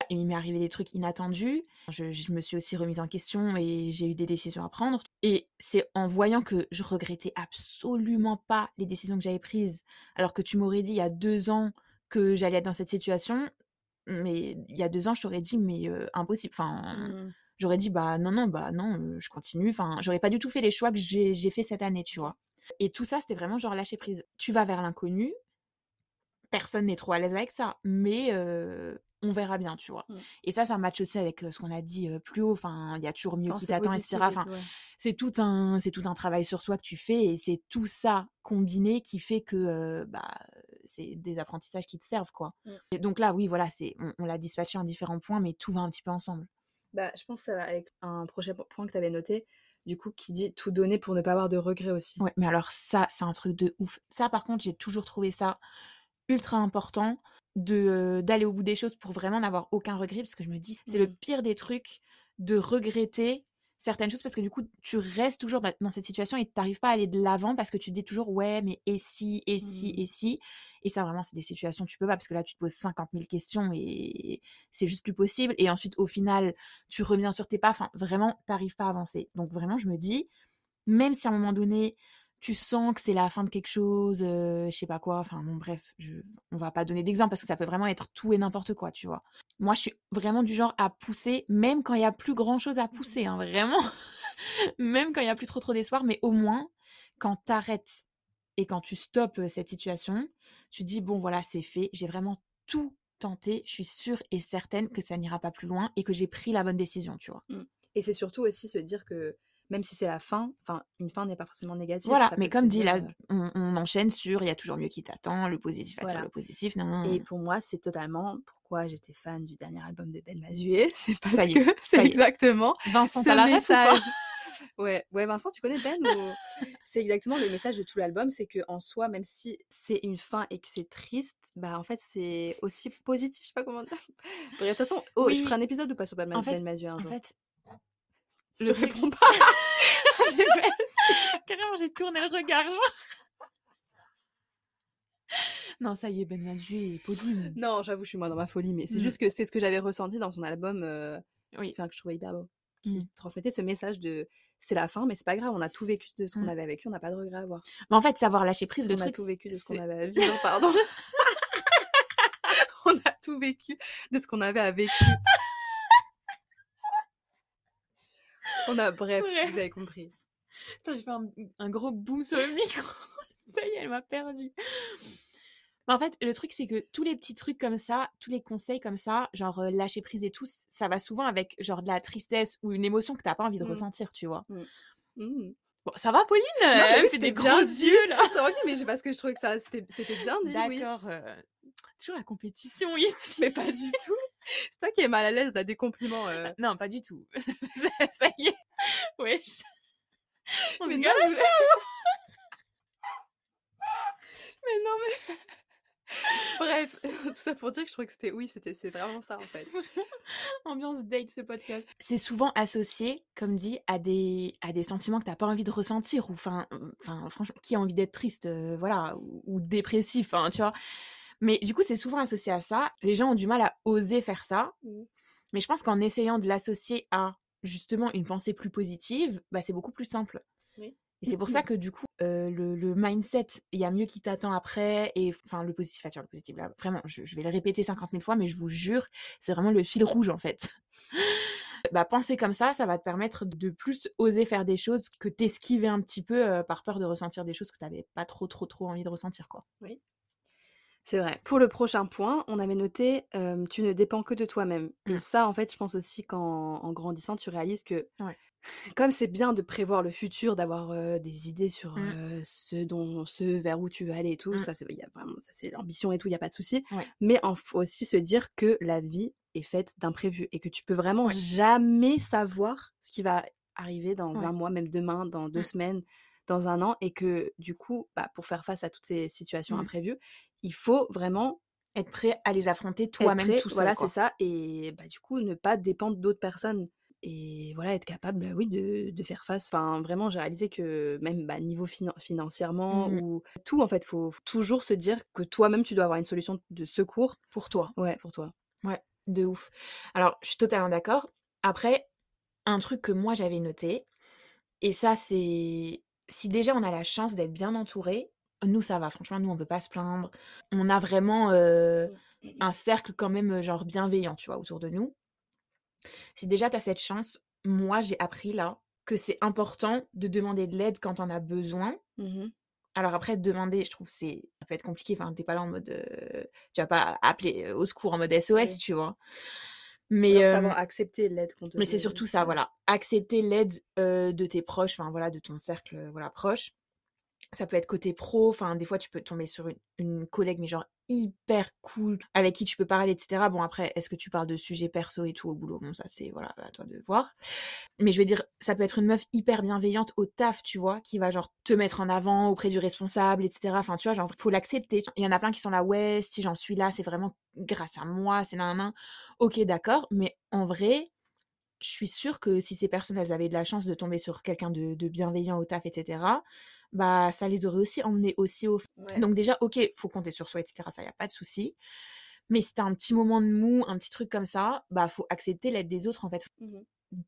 il m'est arrivé des trucs inattendus. Je, je me suis aussi remise en question et j'ai eu des décisions à prendre. Et c'est en voyant que je regrettais absolument pas les décisions que j'avais prises, alors que tu m'aurais dit il y a deux ans que j'allais être dans cette situation. Mais il y a deux ans, je t'aurais dit, mais euh, impossible. Enfin, Mm. j'aurais dit, bah non, non, bah non, euh, je continue. Enfin, j'aurais pas du tout fait les choix que j'ai j'ai fait cette année, tu vois. Et tout ça, c'était vraiment genre lâcher prise. Tu vas vers l'inconnu, personne n'est trop à l'aise avec ça, mais euh, on verra bien, tu vois. Mm. Et ça, ça match aussi avec euh, ce qu'on a dit euh, plus haut. Enfin, il y a toujours mieux qui t'attend, etc. Enfin, ouais. c'est tout un, c'est tout un travail sur soi que tu fais, et c'est tout ça combiné qui fait que euh, bah, c'est des apprentissages qui te servent, quoi. Mm. Et donc là, oui, voilà, c'est, on, on l'a dispatché en différents points, mais tout va un petit peu ensemble. Bah, je pense que ça va avec un prochain po- point que tu avais noté, du coup, qui dit tout donner pour ne pas avoir de regrets aussi. Ouais, mais alors ça, c'est un truc de ouf. Ça, par contre, j'ai toujours trouvé ça ultra important de d'aller au bout des choses pour vraiment n'avoir aucun regret, parce que je me dis, c'est le Mm. pire des trucs de regretter certaines choses, parce que du coup, tu restes toujours dans cette situation et tu n'arrives pas à aller de l'avant parce que tu te dis toujours, ouais, mais et si, et si, Mm. et si. Et ça, vraiment, c'est des situations, tu peux pas, parce que là, tu te poses 50 000 questions et c'est juste plus possible. Et ensuite, au final, tu reviens sur tes pas. Enfin, vraiment, t'arrives pas à avancer. Donc, vraiment, je me dis, même si à un moment donné, tu sens que c'est la fin de quelque chose, euh, je sais pas quoi, enfin bon bref, je, on va pas donner d'exemple parce que ça peut vraiment être tout et n'importe quoi, tu vois. Moi, je suis vraiment du genre à pousser, même quand il y a plus grand chose à pousser, hein, vraiment. même quand il y a plus trop trop d'espoir, mais au moins, quand t'arrêtes et quand tu stoppes euh, cette situation, tu dis bon voilà, c'est fait, j'ai vraiment tout tenté, je suis sûre et certaine que ça n'ira pas plus loin et que j'ai pris la bonne décision, tu vois. Et c'est surtout aussi se dire que même si c'est la fin, enfin, une fin n'est pas forcément négative. Voilà, mais comme dit là, on, on enchaîne sur il y a toujours mieux qui t'attend, le positif attire Voilà. le positif. Non, non, Et pour moi, c'est totalement pourquoi j'étais fan du dernier album de Ben Mazué. C'est parce Ça y est, que c'est exactement Vincent, ce la message. Ouais, ouais, Vincent, tu connais Ben ou... C'est exactement le message de tout l'album, c'est que en soi, même si c'est une fin et que c'est triste, bah en fait c'est aussi positif, je sais pas comment dire. De toute façon, oh, je ferai un épisode ou pas sur Ben, En fait- Ben Mazué un En jour? Je truc- réponds pas. Carrément, j'ai tourné le regard. genre. non, ça y est, Ben Mazué est podium. non, j'avoue, je suis moi dans ma folie, mais c'est Mm. juste que c'est ce que j'avais ressenti dans son album, euh, Oui. enfin que je trouvais hyper beau, qui Mm. transmettait ce message de c'est la fin, mais c'est pas grave, on a tout vécu de ce qu'on Mm. avait vécu, on n'a pas de regret à avoir. Mais en fait, savoir lâcher prise, le on a truc. tout vécu de ce qu'on avait à vivre, pardon. on a tout vécu de ce qu'on avait à vécu. On a, bref, Bref. vous avez compris. Attends, j'ai fait un, un gros boom sur le micro. ça y est, elle m'a perdu. Mais en fait, le truc, c'est que tous les petits trucs comme ça, tous les conseils comme ça, genre euh, lâcher prise et tout, ça va souvent avec genre de la tristesse ou une émotion que t'as pas envie de Mm. ressentir, tu vois. Mmh. Bon, ça va, Pauline? Mais Elle oui, fait des c'était bien gros dit. yeux, là. Oui, mais parce que je trouvais que ça c'était c'était bien dit, oui. D'accord. euh, Toujours la compétition ici. Mais pas du tout. C'est toi qui es mal à l'aise là des compliments. euh. Non, pas du tout. ça, ça y est. Je- On Mais se non, galoche, mais... mais non, mais. Bref, tout ça pour dire que je trouvais que c'était. Oui, c'était c'est vraiment ça en fait. ambiance date ce podcast. C'est souvent associé, comme dit, à des, à des sentiments que t'as pas envie de ressentir. Ou enfin, enfin franchement, qui a envie d'être triste, euh, voilà, ou, ou dépressif, hein, tu vois. Mais du coup, c'est souvent associé à ça. Les gens ont du mal à oser faire ça. Mhm. Mais je pense qu'en essayant de l'associer à justement une pensée plus positive, bah, c'est beaucoup plus simple. Oui. Et c'est pour ça que du coup, euh, le, le mindset, il y a mieux qui t'attend après. Et enfin, le positif attire le positif. Là, vraiment, je, je vais le répéter 50 000 fois, mais je vous jure, c'est vraiment le fil rouge en fait. bah, penser comme ça, ça va te permettre de plus oser faire des choses que t'esquiver un petit peu euh, par peur de ressentir des choses que t'avais pas trop, trop, trop envie de ressentir, quoi. C'est vrai. Pour le prochain point, on avait noté euh, tu ne dépends que de toi-même. Et Mm. ça, en fait, je pense aussi qu'en en grandissant, tu réalises que Ouais. comme c'est bien de prévoir le futur, d'avoir euh, des idées sur Mm. euh, ce dont, ce vers où tu veux aller et tout, Mm. ça c'est, il y a vraiment, ça c'est l'ambition et tout, il y a pas de souci. Ouais. Mais il faut aussi se dire que la vie est faite d'imprévus et que tu peux vraiment jamais savoir ce qui va arriver dans un mois, même demain, dans deux Mm. semaines, dans un an, et que du coup, bah, pour faire face à toutes ces situations imprévues, il faut vraiment Être prêt à les affronter toi-même tout seul. voilà, c'est ça, et bah, du coup, ne pas dépendre d'autres personnes. Et voilà, être capable, oui, de, de faire face. Enfin, vraiment, j'ai réalisé que même bah, niveau finan- financièrement Mhm. ou tout, en fait, faut faut toujours se dire que toi-même, tu dois avoir une solution de secours. Pour toi. Ouais, pour toi. De ouf. Alors, je suis totalement d'accord. Après, un truc que moi j'avais noté, et ça, c'est si déjà on a la chance d'être bien entouré, nous ça va. Franchement, nous on peut pas se plaindre. On a vraiment euh, un cercle quand même euh, genre bienveillant, tu vois, autour de nous. Si déjà tu as cette chance, moi j'ai appris là que c'est important de demander de l'aide quand on a besoin. Mhm. Alors après, demander, je trouve c'est ça peut être compliqué. Enfin, t'es pas là en mode, euh, tu vas pas appeler euh, au secours en mode SOS, Oui. tu vois. Mais euh, savoir accepter l'aide mais c'est surtout ça, voilà. Accepter l'aide euh, de tes proches, enfin voilà, de ton cercle voilà, proche. Ça peut être côté pro, enfin des fois tu peux tomber sur une, collègue, mais genre hyper cool, avec qui tu peux parler, etc. Bon après, est-ce que tu parles de sujets perso et tout au boulot? Bon ça c'est voilà, à toi de voir. Mais je veux dire, ça peut être une meuf hyper bienveillante au taf, tu vois, qui va genre te mettre en avant auprès du responsable, etc. Enfin tu vois, genre faut l'accepter. Il y en a plein qui sont là, ouais, si j'en suis là, c'est vraiment grâce à moi, c'est nan. Ok d'accord, mais en vrai, je suis sûre que si ces personnes, elles avaient de la chance de tomber sur quelqu'un de bienveillant au taf, etc., bah ça les aurait aussi emmenés aussi au... Ouais. Donc déjà, ok, faut compter sur soi, etc., ça y a pas de souci. Mais si t'as un petit moment de mou, un petit truc comme ça, bah faut accepter l'aide des autres, en fait. Mhm.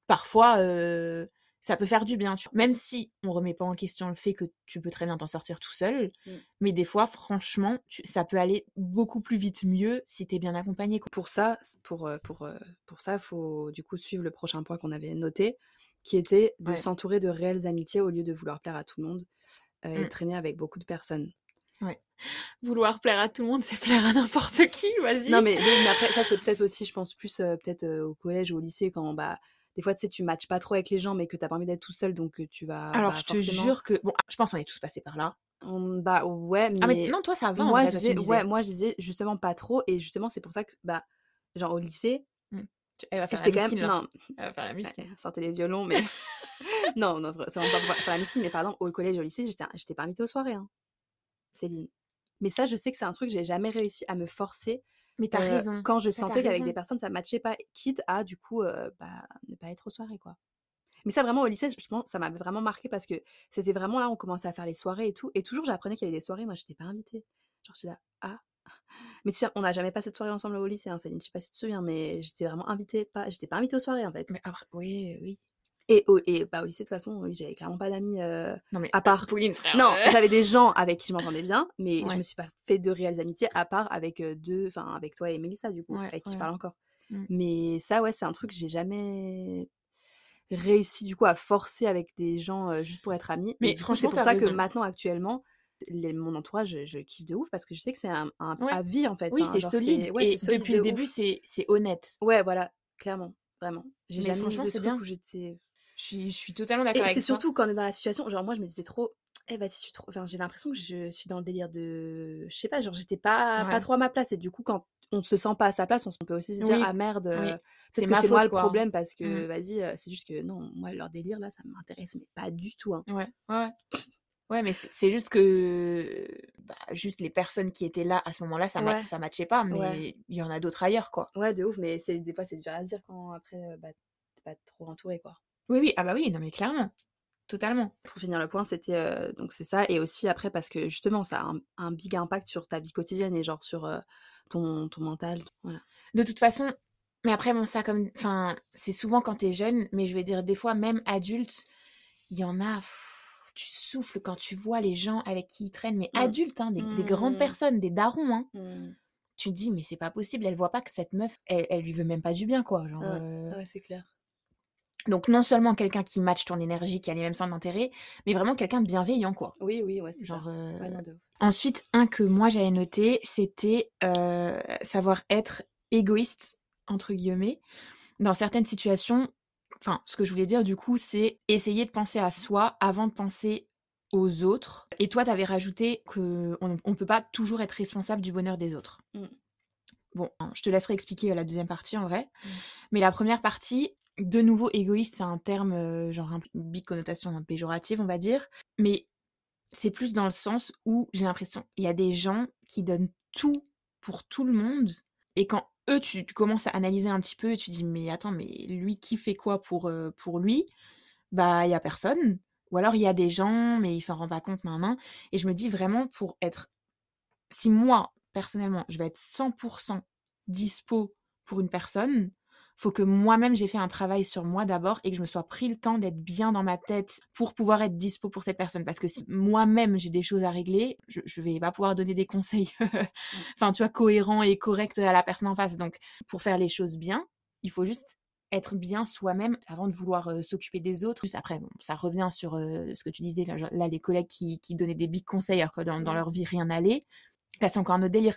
Parfois, euh, ça peut faire du bien, tu vois. Même si on remet pas en question le fait que tu peux très bien t'en sortir tout seul, Mm. mais des fois, franchement, tu- ça peut aller beaucoup plus vite mieux si t'es bien accompagné. quoi. Pour ça, pour, pour, pour ça, faut du coup suivre le prochain point qu'on avait noté, qui était de Ouais. s'entourer de réelles amitiés au lieu de vouloir plaire à tout le monde euh, et Mm. traîner avec beaucoup de personnes. Vouloir plaire à tout le monde, c'est plaire à n'importe qui, vas-y. Non, mais, après, ça, c'est peut-être aussi, je pense, plus euh, peut-être euh, au collège ou au lycée, quand bah, des fois, tu sais, tu matches pas trop avec les gens, mais que t'as pas envie d'être tout seul, donc tu vas. Alors, bah, je te forcément- jure que. Bon, je pense qu'on est tous passés par là. On- bah, ouais, mais. Ah, mais non, toi, ça va. en moi, je toi, tu me disais, ouais, moi, je disais justement pas trop, et justement, c'est pour ça que, bah, genre au lycée, Tu- Elle va faire la quand misquine, même. là. Non, Elle va faire la misquine. Ouais, sortez les violons, mais. non, non, c'est vraiment pas pour faire la misquine, mais pardon, au collège, au lycée, j'étais pas invitée aux soirées, hein, Céline. Mais ça, je sais que c'est un truc que j'ai jamais réussi à me forcer Mais t'as euh, raison. quand je Ça, sentais qu'avec des personnes ça matchait pas, quitte à du coup euh, bah, ne pas être aux soirées, quoi. Mais ça, vraiment, au lycée, je pense, ça m'avait vraiment marqué parce que c'était vraiment là, on commençait à faire les soirées et tout, et toujours j'apprenais qu'il y avait des soirées, moi, j'étais pas invitée. Genre, j'étais là, ah. Mais tu sais, on n'a jamais passé de soirée ensemble au lycée, hein, Céline, je sais pas si tu te souviens, mais j'étais vraiment invitée, pas, j'étais pas invitée aux soirées en fait. Mais après, oui, oui. Et au, et bah, au lycée, de toute façon, oui, j'avais clairement pas d'amis euh, Non, mais à part. Pauline, frère. Non, euh, j'avais des gens avec qui je m'entendais bien, mais je Ouais. me suis pas fait de réelles amitiés à part avec euh, deux, enfin avec toi et Mélissa du coup, Ouais, avec qui je ouais. parle encore. Mm. Mais ça, ouais, c'est un truc que j'ai jamais réussi du coup à forcer avec des gens euh, juste pour être amis. Mais et coup, c'est franchement, pour ça que maintenant, actuellement, les- mon entourage, je, je kiffe de ouf parce que je sais que c'est un, un Ouais. à vie en fait. Oui, Enfin, c'est solide. ouais, et solide depuis de le début, c'est c'est honnête. Ouais, voilà, clairement, vraiment. J'ai Mais jamais eu de truc bien. où j'étais Je suis, je suis totalement d'accord avec c'est surtout quand on est dans la situation, genre moi je me disais trop, eh vas-y, je suis trop. Enfin, j'ai l'impression que je suis dans le délire de. Je sais pas, genre j'étais pas, pas trop à ma place. Et du coup, quand on se sent pas à sa place, on, peut aussi se dire, Oui, ah merde, oui. euh, C'est ma moi le quoi. problème parce que Mm. vas-y, euh, c'est juste que non, moi leur délire là, ça m'intéresse, mais pas du tout. hein. Ouais, ouais. Ouais, mais c'est juste que bah, juste les personnes qui étaient là à ce moment-là, ça ma- Ouais. ça matchait pas, mais Ouais. il y en a d'autres ailleurs, quoi. Ouais, de ouf, mais c'est des fois c'est dur à dire quand après bah, t'es pas trop entouré quoi. Oui, oui, ah bah oui, non mais clairement, totalement. Pour finir le point, c'était euh, donc c'est ça, et aussi après parce que justement ça a un, un big impact sur ta vie quotidienne et genre sur euh, ton, ton mental. Voilà. De toute façon, mais après, bon, ça, comme, enfin, c'est souvent quand t'es jeune, mais je vais dire, des fois, même adulte, il y en a, pff, tu souffles quand tu vois les gens avec qui ils traînent, mais Mm. adultes, hein, des, des grandes Mm. personnes, des darons, hein. Tu te dis, mais c'est pas possible, elle voit pas que cette meuf, elle, elle lui veut même pas du bien, quoi. Genre, Ouais. euh, Ouais, c'est clair. Donc, non seulement quelqu'un qui match ton énergie, qui a les mêmes centres d'intérêt, mais vraiment quelqu'un de bienveillant, quoi. Oui, oui, ouais, c'est ça. Euh, Ouais, non, de ouf. Ensuite, un que moi j'avais noté, c'était euh, savoir être égoïste, entre guillemets. Dans certaines situations, enfin, ce que je voulais dire du coup, c'est essayer de penser à soi avant de penser aux autres. Et toi, t'avais rajouté qu'on ne peut pas toujours être responsable du bonheur des autres. Mm. Bon, hein, je te laisserai expliquer euh, la deuxième partie en vrai. Mm. Mais la première partie, de nouveau, égoïste, c'est un terme, euh, genre un- une big connotation péjorative, on va dire. Mais c'est plus dans le sens où j'ai l'impression il y a des gens qui donnent tout pour tout le monde et quand eux tu, tu commences à analyser un petit peu et tu dis mais attends mais lui qui fait quoi pour euh, pour lui? Bah il y a personne. Ou alors il y a des gens mais ils s'en rendent pas compte nan, et je me dis vraiment pour être si moi personnellement je vais être 100% dispo pour une personne faut que moi-même j'ai fait un travail sur moi d'abord et que je me sois pris le temps d'être bien dans ma tête pour pouvoir être dispo pour cette personne. Parce que si moi-même j'ai des choses à régler, je, je vais pas pouvoir donner des conseils, enfin tu vois, cohérents et corrects à la personne en face. Donc pour faire les choses bien, il faut juste être bien soi-même avant de vouloir euh, s'occuper des autres. Juste après, ça revient sur euh, ce que tu disais, là, les collègues qui, donnaient des big conseils alors que dans, leur vie rien n'allait. Là, c'est encore un délire.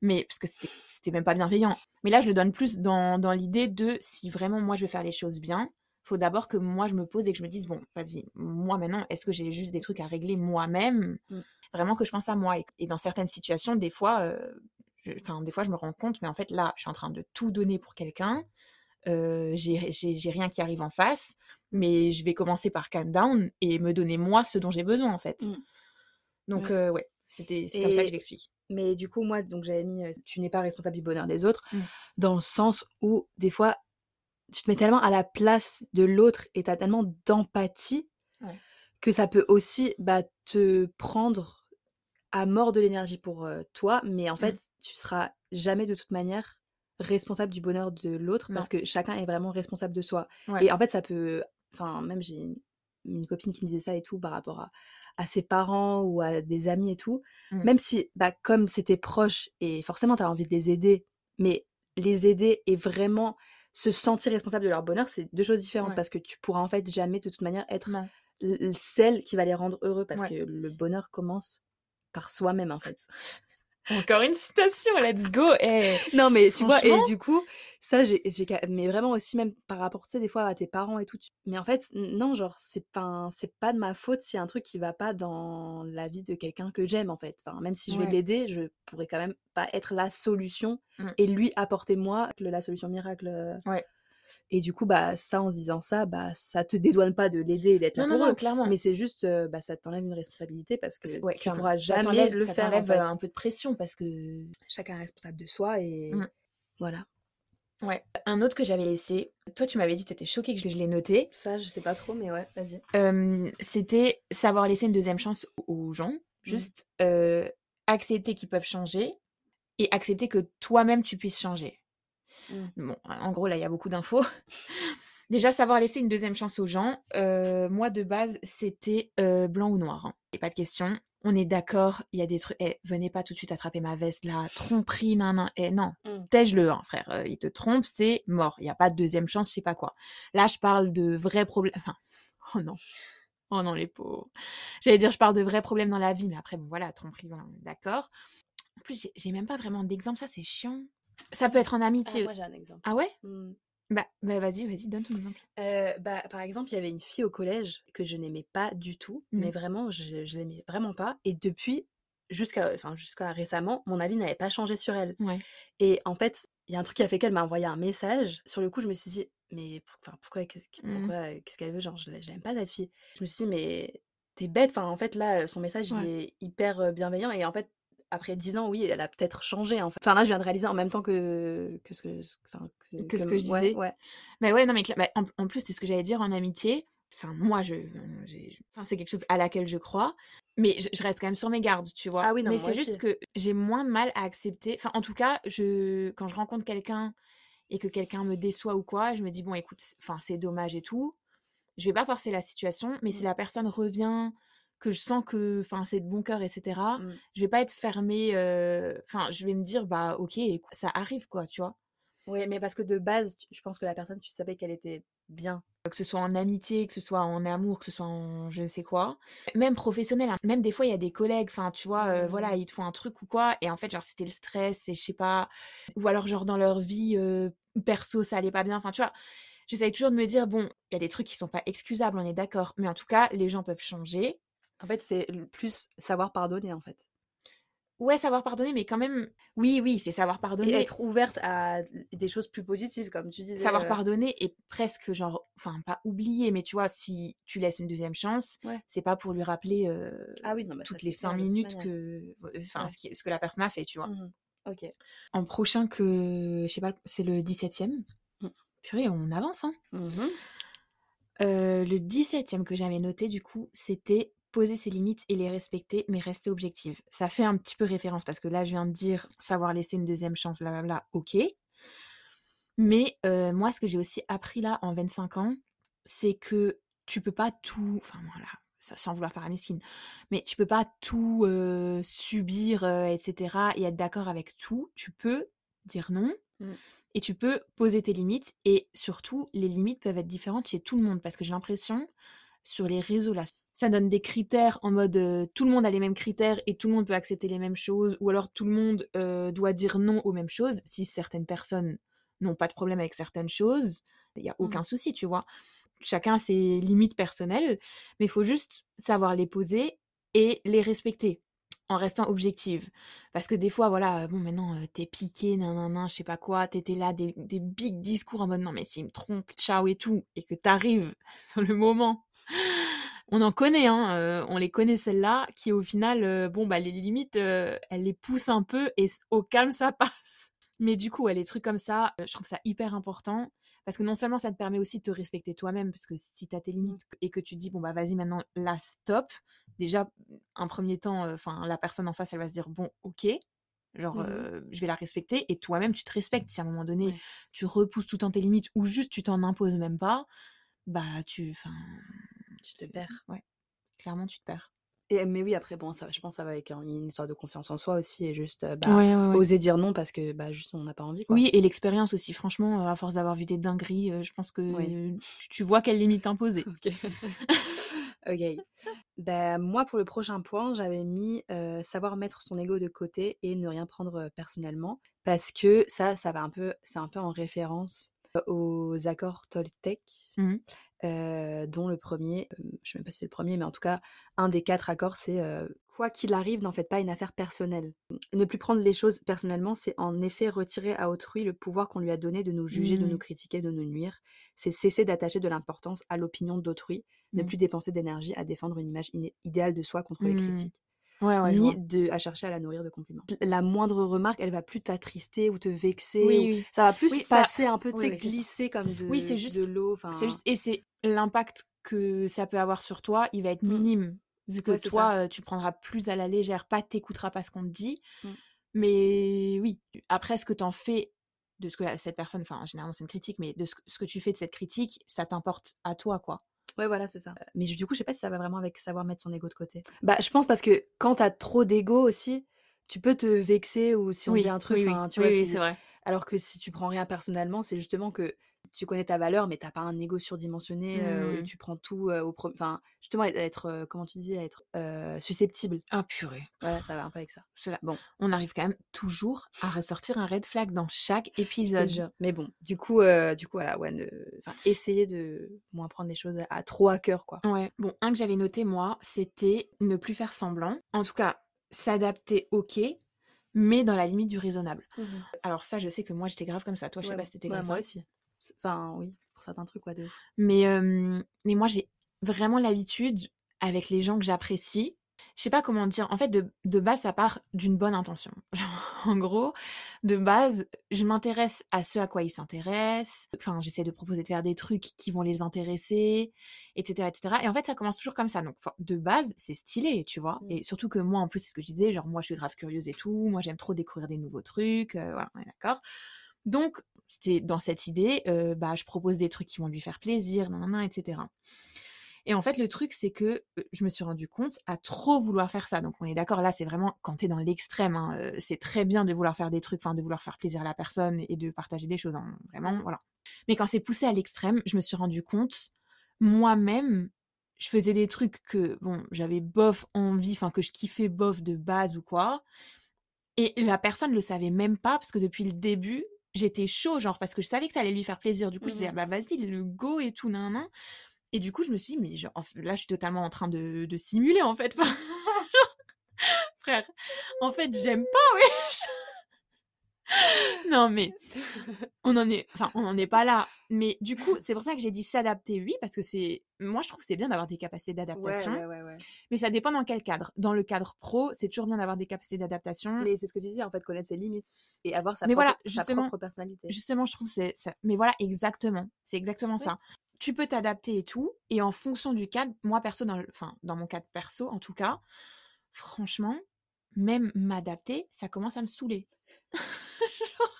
Mais parce que c'était même pas bienveillant. Mais là, je le donne plus dans, dans l'idée de si vraiment moi je veux faire les choses bien, faut d'abord que moi je me pose et que je me dise bon, vas-y, moi maintenant, est-ce que j'ai juste des trucs à régler moi-même? Mm. Vraiment que je pense à moi. Et, et dans certaines situations, des fois, euh, je, des fois, je me rends compte, mais en fait, là, je suis en train de tout donner pour quelqu'un. Euh, j'ai rien qui arrive en face, mais je vais commencer par calm down et me donner moi ce dont j'ai besoin en fait. Mm. Donc Ouais. euh, ouais, c'était c'est comme ça que je l'explique. Mais du coup, moi, donc j'avais mis, euh, tu n'es pas responsable du bonheur des autres, Mm. dans le sens où des fois, tu te mets tellement à la place de l'autre et tu as tellement d'empathie Ouais. que ça peut aussi bah, te prendre à mort de l'énergie pour euh, toi, mais en fait, tu seras jamais de toute manière responsable du bonheur de l'autre parce que chacun est vraiment responsable de soi. Ouais. Et en fait, ça peut. Enfin, même j'ai une, une copine qui me disait ça et tout par rapport à, à ses parents ou à des amis et tout. Mm. Même si, bah, comme c'était proche et forcément, tu as envie de les aider, mais les aider et vraiment se sentir responsable de leur bonheur, c'est deux choses différentes Ouais. parce que tu pourras en fait jamais de toute manière être celle qui va les rendre heureux parce Ouais. que le bonheur commence par soi-même en fait. Encore une citation, let's go. Eh. Non mais tu vois et du coup ça j'ai mais vraiment aussi même par rapport tu sais des fois à tes parents et tout tu- mais en fait non genre c'est pas c'est pas de ma faute s'il y a un truc qui va pas dans la vie de quelqu'un que j'aime en fait enfin même si je vais Ouais. l'aider je pourrais quand même pas être la solution Mm. et lui apporter moi la solution miracle euh. Ouais. Et du coup bah ça en se disant ça bah ça te dédouane pas de l'aider et d'être là Non, non, pour non, eux clairement. mais c'est juste euh, bah ça t'enlève une responsabilité parce que ouais, tu clairement. pourras Ça jamais le ça faire en t'enlève, fait euh, un peu de pression parce que chacun est responsable de soi et Mm. voilà Ouais. Un autre que j'avais laissé, toi tu m'avais dit que t'étais choquée que je, l'ai noté, Ça, je sais pas trop, mais ouais, vas-y. euh, c'était savoir laisser une deuxième chance aux gens, juste euh, accepter qu'ils peuvent changer et accepter que toi-même tu puisses changer. Mm. Bon, en gros là il y a beaucoup d'infos, Déjà, savoir laisser une deuxième chance aux gens. Euh, moi, de base, c'était euh, blanc ou noir. Hein. Et pas de question. On est d'accord, il y a des trucs. Eh, venez pas tout de suite attraper ma veste là. Tromperie, nan, nan. Eh, non, Mm. tège-le, hein, frère. Euh, il te trompe, c'est mort. Il n'y a pas de deuxième chance, je sais pas quoi. Là, je parle de vrais problèmes. Enfin, oh non. Oh non, les pauvres. J'allais dire, je parle de vrais problèmes dans la vie, mais après, bon, voilà, tromperie, voilà, on est d'accord. En plus, j'ai même pas vraiment d'exemple, ça, c'est chiant. Ça peut être en Ah, amitié. moi j'ai un exemple. Ah ouais? Mm. Bah, bah vas-y, vas-y, donne ton exemple. Euh, bah, par exemple, il y avait une fille au collège que je n'aimais pas du tout, mais vraiment, je, je l'aimais vraiment pas. Et depuis, jusqu'à enfin, jusqu'à récemment, mon avis n'avait pas changé sur elle. Ouais. Et en fait, il y a un truc qui a fait qu'elle m'a envoyé un message. Sur le coup, je me suis dit, mais pour- pourquoi, qu'est-ce qu- pourquoi, euh, qu'est-ce qu'elle veut? Genre, je, l'aime pas cette fille. Je me suis dit, mais t'es bête. Enfin, en fait, là, son message, il est hyper euh, bienveillant. Et en fait, après 10 ans, oui, elle a peut-être changé. En fait. Enfin, là, je viens de réaliser en même temps que, que ce que, enfin, Que ce que je ouais, disais. ouais. Mais ouais, non, mais bah, en, en plus, c'est ce que j'allais dire en amitié. Enfin, moi, je, enfin, c'est quelque chose à laquelle je crois. Mais je, je reste quand même sur mes gardes, tu vois. Ah oui, non, mais c'est juste que j'ai moins de mal à accepter. Enfin, en tout cas, je, quand je rencontre quelqu'un et que quelqu'un me déçoit ou quoi, je me dis, bon, écoute, enfin, c'est dommage et tout. Je vais pas forcer la situation, mais si Mm. la personne revient, que je sens que enfin, c'est de bon cœur, etc., Mm. je vais pas être fermée. euh, Enfin, je vais me dire, bah, ok, ça arrive, quoi, tu vois? Oui, mais parce que de base, je pense que la personne, tu savais qu'elle était bien. que ce soit en amitié, que ce soit en amour, que ce soit en je ne sais quoi. Même professionnel, hein. même des fois, il y a des collègues, enfin, tu vois, euh, voilà, Mmh. ils te font un truc ou quoi, et en fait, genre, c'était le stress, et je sais pas, ou alors, genre, dans leur vie euh, perso, ça allait pas bien, enfin, tu vois. J'essaye toujours de me dire, bon, il y a des trucs qui sont pas excusables, on est d'accord, mais en tout cas, les gens peuvent changer. En fait, c'est plus savoir pardonner, en fait. Ouais, savoir pardonner, mais quand même, oui, oui, c'est savoir Et pardonner. être ouverte à des choses plus positives, comme tu disais. Savoir euh, pardonner et presque genre, enfin pas oublier, mais tu vois, si tu laisses une deuxième chance, Ouais. c'est pas pour lui rappeler euh, Ah oui, non, bah, toutes les cinq minutes que, enfin Ouais. ce, qui- ce que la personne a fait, tu vois. Mhm. Ok. En prochain que, je sais pas, c'est le 17e. Mm. Purée, on avance, hein. Euh, le 17e que j'avais noté, du coup, c'était poser ses limites et les respecter, mais rester objective. Ça fait un petit peu référence parce que là, je viens de dire savoir laisser une deuxième chance, blablabla, ok. Mais euh, moi, ce que j'ai aussi appris là en 25 ans, c'est que tu peux pas tout. Enfin, voilà, sans vouloir faire la mesquine, mais tu peux pas tout euh, subir, euh, etc. et être d'accord avec tout. Tu peux dire non Mm. et tu peux poser tes limites. Et surtout, les limites peuvent être différentes chez tout le monde parce que j'ai l'impression, sur les réseaux là, ça donne des critères en mode euh, tout le monde a les mêmes critères et tout le monde peut accepter les mêmes choses, ou alors tout le monde euh, doit dire non aux mêmes choses. Si certaines personnes n'ont pas de problème avec certaines choses, il n'y a aucun souci, tu vois. Chacun a ses limites personnelles, mais il faut juste savoir les poser et les respecter en restant objective. Parce que des fois, voilà, bon, maintenant, euh, t'es piqué, nanana, je sais pas quoi, t'étais là, des, des big discours en mode non, mais s'il me trompe, ciao et tout, et que t'arrives sur le moment. On en connaît, hein, euh, on les connaît celles-là, qui au final, euh, bon, bah, les limites, euh, elles les poussent un peu et au calme, ça passe. Mais du coup, ouais, les trucs comme ça, euh, je trouve ça hyper important. Parce que non seulement ça te permet aussi de te respecter toi-même, parce que si tu as tes limites et que tu dis, bon, bah vas-y, maintenant, là, stop. Déjà, un premier temps, enfin, la personne en face, elle va se dire, bon, ok, genre, euh, je vais la respecter. Et toi-même, tu te respectes. Si à un moment donné, Ouais. tu repousses tout le temps tes limites ou juste tu t'en imposes même pas, bah, tu. Enfin. Tu te perds. Ouais, clairement, tu te perds. Et, mais oui, après, bon, ça, je pense que ça va avec hein, une histoire de confiance en soi aussi et juste euh, bah, ouais, ouais, ouais. oser dire non parce que bah, juste on n'a pas envie. Quoi. Oui, et l'expérience aussi, franchement, euh, à force d'avoir vu des dingueries, euh, je pense que Oui. euh, tu, tu vois quelles limites imposer. Ok. ok. Ben, moi, pour le prochain point, j'avais mis euh, savoir mettre son ego de côté et ne rien prendre euh, personnellement. Parce que ça, ça va un peu, c'est un peu en référence euh, aux accords Toltec, Mhm. euh, dont le premier, euh, je sais même pas si c'est le premier, mais en tout cas, un des quatre accords, c'est euh, quoi qu'il arrive, n'en faites pas une affaire personnelle. Ne plus prendre les choses personnellement, c'est en effet retirer à autrui le pouvoir qu'on lui a donné de nous juger, de nous critiquer, de nous nuire. C'est cesser d'attacher de l'importance à l'opinion d'autrui, ne Mhm. plus dépenser d'énergie à défendre une image idéale de soi contre les critiques, Ouais, ouais, ni de, à chercher à la nourrir de compliments. La moindre remarque, elle va plus t'attrister ou te vexer. Oui, ou- oui. Ça va plus Oui, ça- passer un peu, tu glisser comme de, Oui, c'est juste- de l'eau. juste, et c'est l'impact que ça peut avoir sur toi, il va être Mm. minime, vu que toi, euh, tu prendras plus à la légère, pas t'écouteras pas ce qu'on te dit. Mm. Mais oui, après, ce que t'en fais de ce que la- cette personne, enfin généralement c'est une critique, mais de ce, ce que tu fais de cette critique, ça t'importe à toi, quoi. Ouais, voilà, c'est ça. Mais du coup, je sais pas si ça va vraiment avec savoir mettre son ego de côté. Bah, je pense parce que quand t'as trop d'ego aussi, tu peux te vexer ou si on Oui, dit un truc, oui, tu vois, oui, si- c'est vrai. alors que si tu prends rien personnellement, c'est justement que tu connais ta valeur, mais t'as pas un ego surdimensionné euh, et Mm. tu prends tout euh, au premier. Enfin, justement, être, être, euh, comment tu dis, être susceptible. Ah purée. Voilà, ça va un peu avec ça. Cela- Bon. On arrive quand même toujours à ressortir un red flag dans chaque épisode. Mais bon, du coup, du coup, voilà, ouais, ne- enfin, essayer de moins prendre les choses à trop à cœur, quoi. Ouais. Bon, un que j'avais noté, moi, c'était ne plus faire semblant. En tout cas, s'adapter, ok, mais dans la limite du raisonnable. Alors ça, je sais que moi, j'étais grave comme ça. Toi, je sais Ouais, pas si t'étais ouais, comme moi ça. aussi. Enfin, oui, pour certains trucs, quoi, de. Mais, euh, mais moi, j'ai vraiment l'habitude, avec les gens que j'apprécie, je sais pas comment dire, en fait, de, de base, ça part d'une bonne intention. Genre, en gros, de base, je m'intéresse à ce à quoi ils s'intéressent. Enfin, j'essaie de proposer de faire des trucs qui vont les intéresser, etc., etc. Et en fait, ça commence toujours comme ça. Donc, de base, c'est stylé, tu vois. Mm. Et surtout que moi, en plus, c'est ce que je disais, genre, moi, je suis grave curieuse et tout. Moi, j'aime trop découvrir des nouveaux trucs. euh, voilà, on est d'accord. Donc, c'était dans cette idée, euh, bah, je propose des trucs qui vont lui faire plaisir, nanana, etc. Et en fait, le truc, c'est que je me suis rendu compte à trop vouloir faire ça. Donc, on est d'accord, là, c'est vraiment quand t'es dans l'extrême. hein, c'est très bien de vouloir faire des trucs, enfin, de vouloir faire plaisir à la personne et de partager des choses. hein, vraiment, voilà. Mais quand c'est poussé à l'extrême, je me suis rendu compte, moi-même, je faisais des trucs que, bon, j'avais bof envie, enfin, que je kiffais bof de base ou quoi. Et la personne le savait même pas, parce que depuis le début, j'étais chaud, genre, parce que je savais que ça allait lui faire plaisir. Du coup, je disais, Mhm. ah bah vas-y, le go et tout, nan, nan. Et du coup, je me suis dit, mais genre, là, je suis totalement en train de, de simuler, en fait. Frère, en fait, j'aime pas, wesh. non, mais on en est, enfin, on n'en est pas là. Mais du coup, c'est pour ça que j'ai dit s'adapter, oui, parce que c'est, moi, je trouve que c'est bien d'avoir des capacités d'adaptation. ouais, ouais, ouais. Mais ça dépend dans quel cadre. Dans le cadre pro, c'est toujours bien d'avoir des capacités d'adaptation. Mais c'est ce que tu disais, en fait, connaître ses limites et avoir sa, Mais propre, voilà, sa justement- propre personnalité. Justement, je trouve que c'est ça. Mais voilà, exactement. C'est exactement ça. Tu peux t'adapter et tout. Et en fonction du cadre, moi perso, dans, le- enfin, dans mon cadre perso, en tout cas, franchement, même m'adapter, ça commence à me saouler. Genre,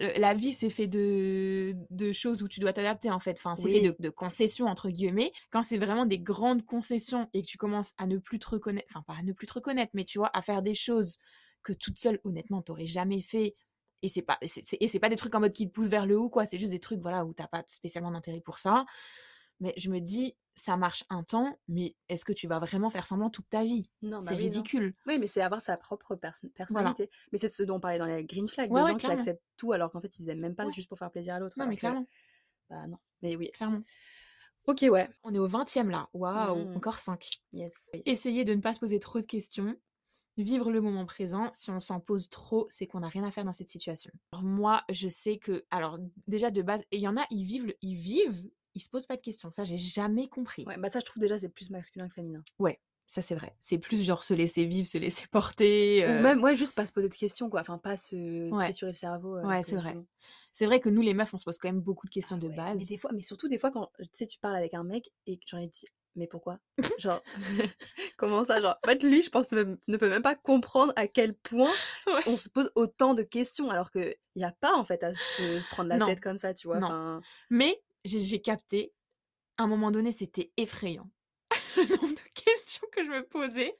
la vie, c'est fait de, de choses où tu dois t'adapter, en fait. Enfin, c'est fait de, de concessions, entre guillemets. Quand c'est vraiment des grandes concessions et que tu commences à ne plus te reconnaître, enfin, pas à ne plus te reconnaître, mais tu vois, à faire des choses que toute seule, honnêtement, t'aurais jamais fait et c'est pas c'est- c'est- et c'est pas des trucs en mode qui te poussent vers le haut quoi c'est juste des trucs voilà où t'as pas spécialement d'intérêt pour ça mais je me dis ça marche un temps mais est-ce que tu vas vraiment faire semblant toute ta vie? Non, bah c'est oui, non. ridicule Oui, mais c'est avoir sa propre perso- personnalité. Mais c'est ce dont on parlait dans les green flags, Ouais, des ouais, gens qui acceptent tout alors qu'en fait ils aiment même pas Ouais. juste pour faire plaisir à l'autre. non mais que- clairement Bah non. Mais oui. clairement Ok, ouais. on est au 20e là waouh Mhm. encore 5 Yes. Oui. Essayez de ne pas se poser trop de questions. Vivre le moment présent. Si on s'en pose trop, c'est qu'on n'a rien à faire dans cette situation. Alors moi, je sais que, alors déjà de base, il y en a, ils vivent, ils vivent, ils se posent pas de questions. Ça, j'ai jamais compris. Ouais, bah ça, je trouve déjà c'est plus masculin que féminin. Ça, c'est vrai. C'est plus genre se laisser vivre, se laisser porter. Ou euh, même, ouais, juste pas se poser de questions, quoi. Enfin, pas se Ouais. le cerveau. euh, Ouais, c'est vrai. collectivement. C'est vrai que nous, les meufs, on se pose quand même beaucoup de questions Ah de ouais. base. Mais des fois, mais surtout des fois quand tu sais, tu parles avec un mec et que j'en ai dit, mais pourquoi? Genre, comment ça Genre, en fait, lui, je pense, ne, peut même pas comprendre à quel point Ouais. on se pose autant de questions, alors qu'il n'y a pas, en fait, à se prendre la Non. tête comme ça, tu vois. Non. Mais j'ai capté, à un moment donné, c'était effrayant. le nombre de questions que je me posais.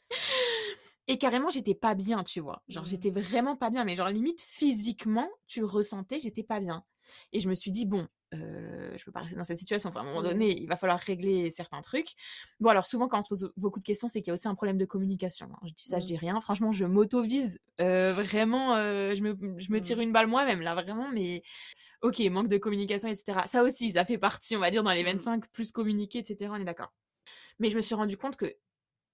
Et carrément, j'étais pas bien, tu vois. Genre, Mhm. j'étais vraiment pas bien. Mais genre, limite, physiquement, tu le ressentais, j'étais pas bien. Et je me suis dit, bon, euh, je peux pas rester dans cette situation. Enfin, à un moment donné, il va falloir régler certains trucs. Bon, alors, souvent, quand on se pose beaucoup de questions, c'est qu'il y a aussi un problème de communication. hein. Je dis ça, je Mhm. dis rien. Franchement, je m'auto-vise. Euh, vraiment, euh, je, me, je me tire Mhm. une balle moi-même, là, vraiment. Mais ok, manque de communication, etc. Ça aussi, ça fait partie, on va dire, dans les Mhm. 25, plus communiquer, etc. On est d'accord. Mais je me suis rendu compte que,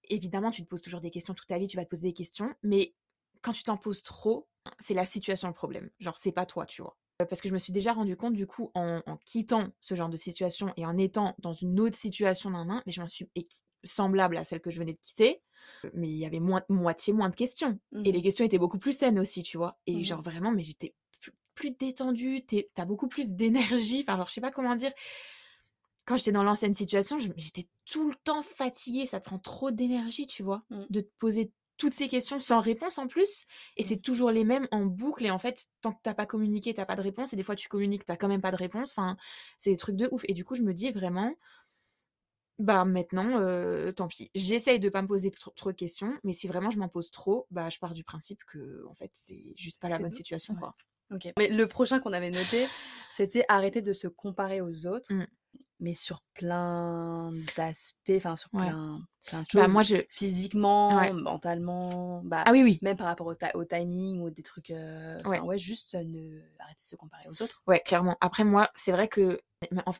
évidemment, tu te poses toujours des questions toute ta vie, tu vas te poser des questions, mais quand tu t'en poses trop, c'est la situation le problème. Genre, c'est pas toi, tu vois. Euh, Parce que je me suis déjà rendu compte, du coup, en, en quittant ce genre de situation et en étant dans une autre situation d'un nain, mais je m'en suis semblable à celle que je venais de quitter, euh, mais il y avait moins, moitié moins de questions. Et Mhm. les questions étaient beaucoup plus saines aussi, tu vois. Et Mhm. genre, vraiment, mais j'étais plus, t'es- t'as beaucoup plus d'énergie. Enfin, genre, je sais pas comment dire. Quand j'étais dans l'ancienne situation, j'étais tout le temps fatiguée. Ça te prend trop d'énergie, tu vois, Mhm. de te poser toutes ces questions sans réponse en plus. Et c'est toujours les mêmes en boucle. Et en fait, tant que t'as pas communiqué, t'as pas de réponse. Et des fois, tu communiques, t'as quand même pas de réponse. Enfin, c'est des trucs de ouf. Et du coup, je me dis vraiment, bah maintenant, euh, tant pis. J'essaye de pas me poser trop, trop de questions. Mais si vraiment je m'en pose trop, bah je pars du principe que, en fait, c'est juste pas la bonne bon. situation, Ouais. quoi. Ok. Mais le prochain qu'on avait noté, c'était arrêter de se comparer aux autres, Mmh. mais sur plein d'aspects, enfin sur Ouais. plein, plein de choses. Bah moi, je. Physiquement, Ouais. mentalement, bah, Ah oui, oui. même par rapport au, ti- au timing ou des trucs. euh, Ouais. Ouais, juste ne arrêter de se comparer aux autres. Ouais, clairement. Après, moi, c'est vrai que.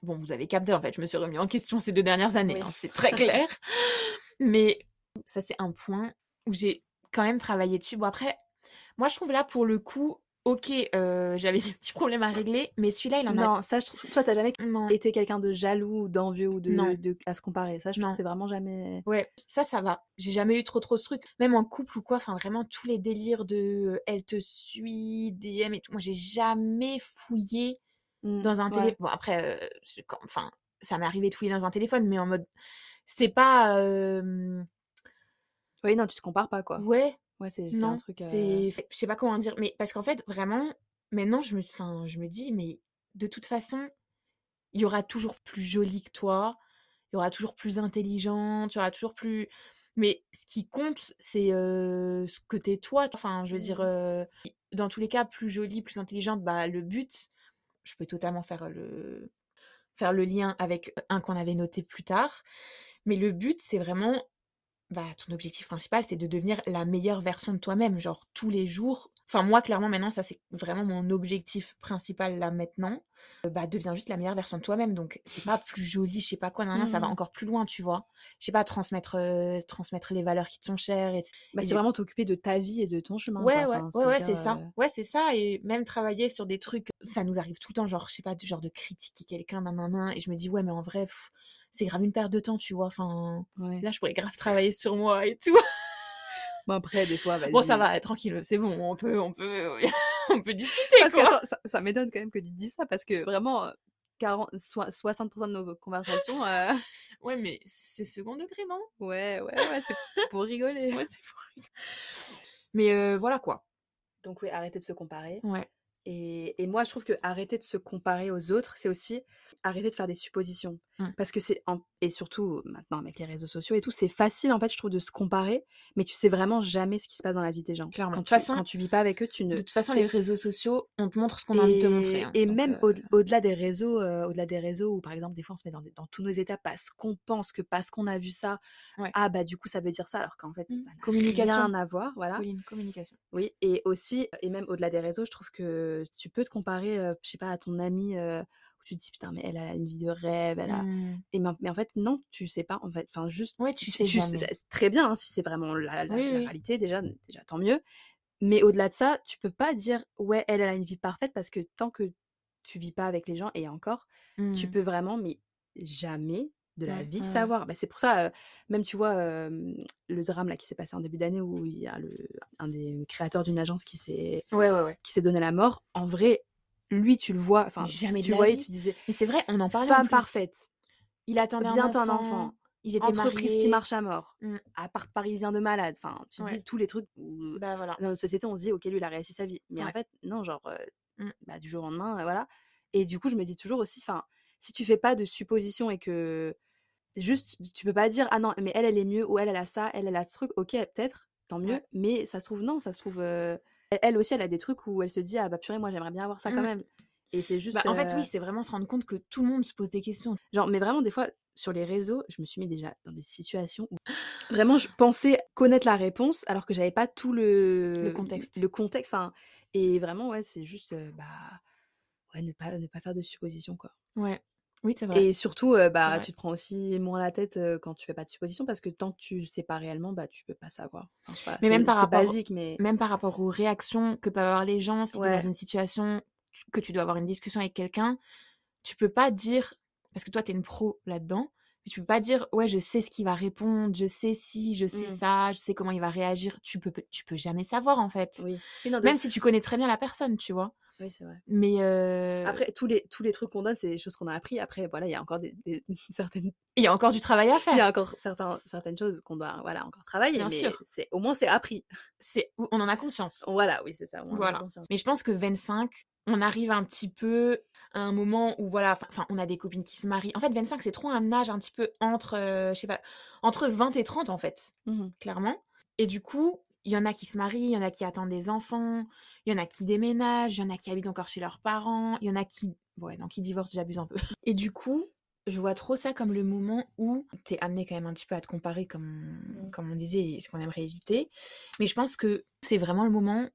Bon, vous avez capté, en fait, je me suis remis en question ces deux dernières années, Oui. hein, c'est très clair. Mais ça, c'est un point où j'ai quand même travaillé dessus. Bon, après, moi, je trouve là, pour le coup, ok, euh, j'avais des petits problèmes à régler, mais celui-là, il en a. Non, ça, je trouve. Toi, t'as jamais Non. été quelqu'un de jaloux ou d'envieux ou de, Non. de- à se comparer. Ça, je trouve Non. que c'est vraiment jamais. Ouais, ça, ça va. J'ai jamais eu trop, trop ce truc. Même en couple ou quoi, enfin, vraiment, tous les délires de euh, elle te suit, DM et tout. Moi, j'ai jamais fouillé Mm, dans un ouais. téléphone. Bon, après, euh, je- enfin, ça m'est arrivé de fouiller dans un téléphone, mais en mode. C'est pas. euh, Oui, non, tu te compares pas, quoi. Ouais, Ouais, c'est un truc. euh, C'est. Je sais pas comment dire, mais parce qu'en fait, vraiment, maintenant, je me, enfin, je me dis, mais de toute façon, il y aura toujours plus jolie que toi, il y aura toujours plus intelligente, il y aura toujours plus. Mais ce qui compte, c'est euh, ce que t'es toi. Enfin, je veux dire, euh, dans tous les cas, plus jolie, plus intelligente, bah, le but, je peux totalement faire le, faire le lien avec un qu'on avait noté plus tard. Mais le but, c'est vraiment, bah, ton objectif principal, c'est de devenir la meilleure version de toi-même, genre tous les jours. Enfin, moi, clairement, maintenant, ça, c'est vraiment mon objectif principal là maintenant. Euh, bah, deviens juste la meilleure version de toi-même. Donc, c'est pas plus joli, je sais pas quoi, nan, nan, ça va Mhm. encore plus loin, tu vois. Je sais pas, transmettre, euh, transmettre les valeurs qui te sont chères. Et, Bah, c'est vraiment t'occuper de ta vie et de ton chemin. Ouais, quoi. ouais, Enfin, ouais, ouais, c'est ça. euh, Ouais, c'est ça. Et même travailler sur des trucs, ça nous arrive tout le temps, genre, je sais pas, du genre de critiquer quelqu'un, nanana. Et je me dis, ouais, mais en vrai, pff, c'est grave une perte de temps, tu vois. Enfin, ouais. là, je pourrais grave travailler sur moi et tout. Bon, après, des fois, Bon, ça va, tranquille, c'est bon, on peut, on peut, on peut discuter, Parce que quoi. attends, ça, ça m'étonne quand même que tu dises ça, parce que vraiment, euh, 40, soi- 60% de nos conversations, euh, Ouais, mais c'est second degré, non? Ouais, ouais, ouais, c'est pour rigoler. Ouais, c'est pour rigoler. Mais euh, voilà, quoi. Donc oui, arrêter de se comparer. Ouais. Et, et moi, je trouve que arrêter de se comparer aux autres, c'est aussi arrêter de faire des suppositions. Mm. Parce que c'est, et surtout maintenant avec les réseaux sociaux et tout, c'est facile en fait, je trouve, de se comparer, mais tu sais vraiment jamais ce qui se passe dans la vie des gens. Clairement. Quand De tu, toute façon- quand tu vis pas avec eux, tu ne De toute façon, les réseaux sociaux, on te montre ce qu'on a envie de te montrer. hein. Et Donc, même euh, au- au-delà des réseaux, euh, au-delà des réseaux où par exemple des fois on se met dans, dans tous nos états parce qu'on pense que parce qu'on a vu ça, Ouais. ah bah du coup ça veut dire ça alors qu'en fait Mm. ça n'a Communication. rien à voir, voilà. oui, une communication. Oui, et aussi, et même au-delà des réseaux, je trouve que tu peux te comparer, euh, je sais pas, à ton ami euh, où tu te dis putain mais elle a une vie de rêve, elle a... Mm. Et mais, mais en fait non, tu sais pas en fait, enfin juste, Ouais, tu sais jamais. très bien hein, si c'est vraiment la, la- Oui, la oui. réalité déjà, déjà tant mieux. Mais au-delà de ça, tu peux pas dire ouais elle, elle a une vie parfaite parce que tant que tu vis pas avec les gens et encore, tu Mm. peux vraiment mais jamais de la Ouais, vie ouais, savoir. Bah, c'est pour ça, euh, même tu vois euh, le drame là qui s'est passé en début d'année où il y a le, un des créateurs d'une agence qui s'est ouais. qui s'est donné la mort. En vrai, lui tu le vois, enfin Mais jamais tu voyais, tu disais Mais c'est vrai, on en parlait en femme plus. parfaite, Il attendait bientôt un un enfant. enfant, Ils étaient entreprise mariés. qui marche à mort, Mm. appart parisien de malade. Enfin, tu Ouais. dis tous les trucs où Bah voilà. dans notre société on se dit ok lui il a réussi sa vie, mais en fait non genre euh, Mm. bah, du jour au lendemain euh, voilà. Et du coup je me dis toujours aussi, enfin si tu fais pas de suppositions et que juste tu peux pas dire ah non mais elle elle est mieux ou elle elle a ça, elle elle a ce truc, ok peut-être tant mieux, Ouais. mais ça se trouve non, ça se trouve euh, elle, aussi elle a des trucs où elle se dit ah bah purée moi j'aimerais bien avoir ça quand Mm. même. Et c'est juste Bah, en fait, euh, oui, c'est vraiment se rendre compte que tout le monde se pose des questions. Genre, mais vraiment, des fois, sur les réseaux, je me suis mis déjà dans des situations où vraiment je pensais connaître la réponse alors que j'avais pas tout le, Le contexte. Le contexte, enfin, et vraiment, ouais, c'est juste, euh, bah, ouais, ne pas, ne pas faire de suppositions, quoi. Ouais. Oui, c'est vrai. Et surtout, euh, bah, vrai. tu te prends aussi moins la tête euh, quand tu fais pas de suppositions parce que tant que tu sais pas réellement, bah, tu peux pas savoir. Enfin, Mais même c'est- par c'est rapport- basique, mais Même par rapport aux réactions que peuvent avoir les gens, si tu es Ouais. dans une situation que tu dois avoir une discussion avec quelqu'un, tu peux pas dire, parce que toi, tu es une pro là-dedans, mais tu peux pas dire, ouais, je sais ce qu'il va répondre, je sais si, je sais Mm. ça, je sais comment il va réagir. Tu peux, tu peux jamais savoir, en fait. oui. Oui, non, de- Même si tu connais très bien la personne, tu vois? Oui, c'est vrai. Mais euh, Après, tous les, tous les trucs qu'on donne, c'est des choses qu'on a appris. Après, voilà, il y a encore des, des- certaines, il y a encore du travail à il y faire. a encore certains, certaines choses qu'on doit, voilà, encore travailler. Bien mais sûr. c'est, au moins, c'est appris. C'est, on en a conscience. Voilà, oui, c'est ça. on a Voilà. conscience. Mais je pense que 25, on arrive un petit peu à un moment où voilà, enfin- on a des copines qui se marient. En fait, 25, c'est trop un âge un petit peu entre, euh, je sais pas, entre 20 et 30 en fait, Mhm. clairement. Et du coup, il y en a qui se marient, il y en a qui attendent des enfants, il y en a qui déménagent, il y en a qui habitent encore chez leurs parents, il y en a qui, ouais, non, qui divorcent, j'abuse un peu. Et du coup, je vois trop ça comme le moment où t'es amené quand même un petit peu à te comparer, comme, Mm. comme on disait, et ce qu'on aimerait éviter. Mais je pense que c'est vraiment le moment,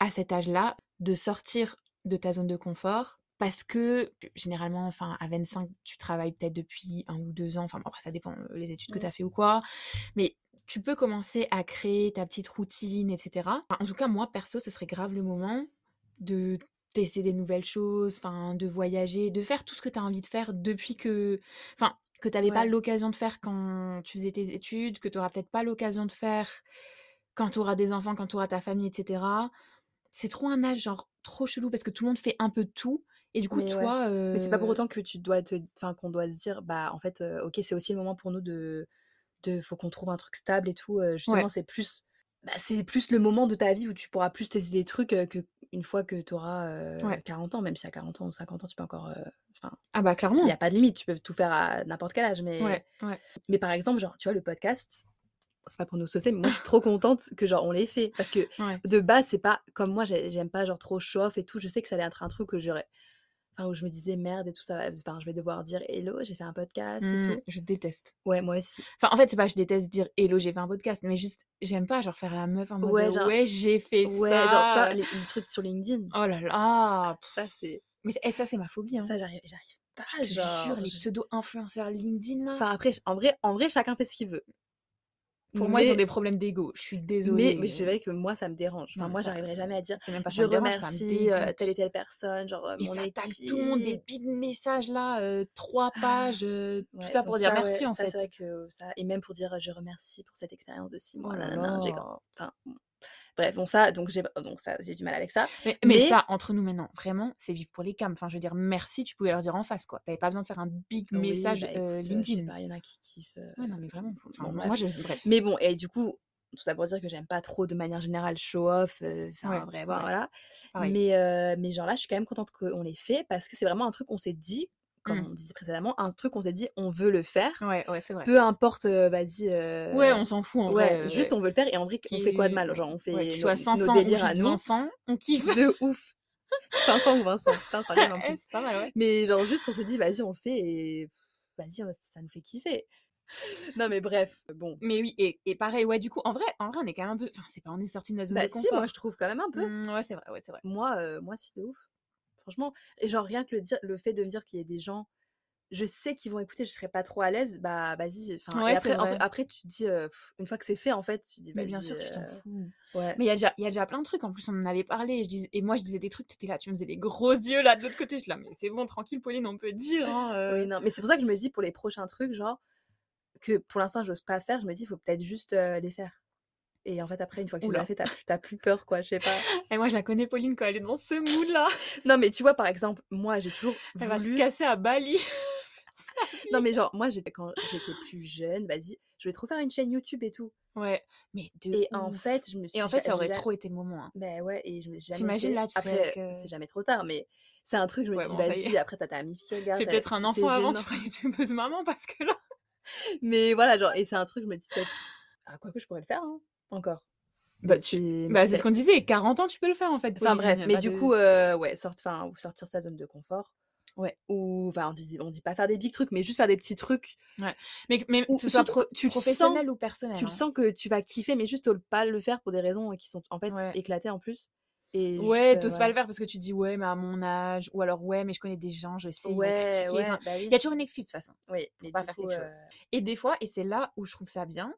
à cet âge-là, de sortir de ta zone de confort. Parce que généralement, enfin, à 25, tu travailles peut-être depuis un ou deux ans. Enfin, bon, après, ça dépend euh, les études que Mm. tu as fait ou quoi. Mais tu peux commencer à créer ta petite routine, etc. Enfin, en tout cas, moi, perso, ce serait grave le moment de tester des nouvelles choses, enfin, de voyager, de faire tout ce que tu as envie de faire depuis que... Enfin, que tu n'avais pas l'occasion de faire quand tu faisais tes études, que tu n'auras peut-être pas l'occasion de faire quand tu auras des enfants, quand tu auras ta famille, etc. C'est trop un âge, genre, trop chelou, parce que tout le monde fait un peu de tout. Et du coup, Mais ouais. toi... Mais c'est pas pour euh, autant que tu dois te, enfin, qu'on doit se dire, bah, en fait, euh, ok, c'est aussi le moment pour nous de, de, faut qu'on trouve un truc stable et tout. justement, Ouais. c'est plus, bah, c'est plus le moment de ta vie où tu pourras plus tester des trucs euh, que une fois que tu auras Ouais. 40 ans, même si à 40 ans ou 50 ans, tu peux encore, euh, Ah bah il clairement. n'y a pas de limite, tu peux tout faire à n'importe quel âge. Mais, Ouais, ouais. mais par exemple, genre, tu vois, le podcast, c'est pas pour nous saucer, mais moi, je suis trop contente que, genre, on l'ait fait. Parce que de base, c'est pas comme moi, j'ai- j'aime pas, genre, trop chauffe et tout. Je sais que ça allait être un truc que j'aurais. Enfin, où je me disais merde et tout ça. Enfin, je vais devoir dire hello, j'ai fait un podcast et Mmh, tout. je déteste. Ouais, moi aussi. Enfin, en fait, c'est pas je déteste dire hello, j'ai fait un podcast, mais juste, j'aime pas genre faire la meuf en mode Ouais, genre- ouais, j'ai fait Ouais, genre, tu ça. vois, les, les trucs sur LinkedIn. Oh là là. pff. Ça, c'est. Mais eh, ça, c'est ma phobie. Hein. Ça, j'arrive pas, je te genre. jure, les pseudo-influenceurs LinkedIn, là, Enfin, après, en vrai, en vrai, chacun fait ce qu'il veut. Pour moi, ils ont des problèmes d'ego. Je suis désolée. Mais, mais c'est vrai que moi, ça me dérange. Enfin, Non, moi, ça- j'arriverai jamais à dire C'est même pas je dérange, remercie euh, telle et telle personne, genre euh, Et mon ça tag tout le monde, des big messages là, euh, trois pages, euh, tout ça pour dire merci ouais, en ça, fait. C'est vrai que ça, et même pour dire euh, je remercie pour cette expérience de six mois. Oh là j'ai là. enfin. Bref, bon ça, donc j'ai donc ça, j'ai du mal avec ça. Mais, mais Mais- ça, entre nous maintenant, vraiment, c'est vivre pour les cams. Enfin, je veux dire, merci, tu pouvais leur dire en face, quoi. T'avais pas besoin de faire un big Oui, message bah, euh, écoute, euh, LinkedIn. Il y en a qui kiffent. euh, Ouais, non, mais vraiment. Enfin, bon, moi, bref. je. Bref. Mais bon, et du coup, tout ça pour dire que j'aime pas trop de manière générale show off, euh, Ouais, bref, ouais. voilà. Mais, euh, mais genre là, je suis quand même contente qu'on l'ait fait parce que c'est vraiment un truc qu'on s'est dit, comme Mm. on disait précédemment, un truc qu'on s'est dit, on veut le faire. Ouais, ouais, c'est vrai. Peu importe, euh, vas-y. euh, Ouais, on s'en fout en ouais, vrai. juste euh, on veut le faire et en vrai, on fait quoi de mal Genre, on fait ouais, nos, qu'il soit nos 500 ou juste on kiffe. De ouf. 500 ou 500, putain, ça arrive en plus. c'est pas mal, ouais. Mais genre, juste, on s'est dit, vas-y, on le fait et vas-y, ça nous fait kiffer. Non, mais bref, bon. Mais oui, et, et pareil, ouais, du coup, en vrai, en vrai, on est quand même un peu. Enfin, c'est pas, on est sorti de notre zone Bah, de si, confort. moi, je trouve quand même un peu. Mm, ouais, c'est vrai, ouais, c'est vrai. Moi, euh, moi, si, de ouf. Franchement. Et genre, rien que le, dire, le fait de me dire qu'il y a des gens, je sais qu'ils vont écouter, je serais pas trop à l'aise, bah, vas-y. Enfin, Ouais, après, en- après, tu te dis, euh, une fois que c'est fait, en fait, tu te dis, Mais bien sûr, tu t'en fous. Ouais. Mais il y, a déjà- il y a déjà plein de trucs. En plus, on en avait parlé. Et, je et moi, je disais des trucs. T'étais là, tu me faisais des gros yeux là de l'autre côté. Je suis là, mais c'est bon, tranquille, Pauline, on peut dire. Hein, euh. Oui, non, mais c'est pour ça que je me dis, pour les prochains trucs, genre, que pour l'instant, j'ose pas faire, je me dis, il faut peut-être juste euh, les faire. Et en fait, après, une fois que tu l'as fait, t'as plus, peur, quoi, je sais pas. Et moi, je la connais, Pauline, quand elle est dans ce mood là. Non, mais tu vois, par exemple, moi, j'ai toujours Elle va se voulu... casser à Bali. Non, mais genre, moi, j'étais quand j'étais plus jeune, vas-y, je voulais trop faire une chaîne YouTube et tout. Ouais, mais de Et en fait, je me suis... Et en fait, ça aurait trop été le moment. hein. Ben ouais, et je me suis jamais T'imagines, là, tu Après, euh, c'est jamais trop tard, mais c'est un truc, je me Ouais, dis, bon, vas-y, après, t'as ta mi-fille, regarde. Fais peut-être un enfant avant, tu feras youtubeuse maman parce que là. Mais voilà, genre, et c'est un truc, je me dis, peut-être... Ah, quoi que je pourrais le faire, hein, encore. Bah, tu- Bah, c'est ce qu'on disait, 40 ans, tu peux le faire en fait. Enfin bref, mais du de- coup, euh, ouais, sort, enfin, sortir sa zone de confort. Ouais. Ou, enfin, on dit, on dit pas faire des big trucs, mais juste faire des petits trucs. Mais, mais Ou que ce soit pro- tu professionnel ou personnel. Tu le hein. sens que tu vas kiffer, mais juste pas le faire pour des raisons qui sont en fait Ouais. éclatées en plus. Et Ouais, euh, t'oses pas le faire parce que tu dis ouais, mais à mon âge, ou alors ouais, mais je connais des gens, je sais, Ouais, ouais, Enfin, bah oui. Il y a toujours une excuse de toute façon. Oui, pour pas faire coup, quelque chose. euh, Et des fois, et c'est là où je trouve ça bien,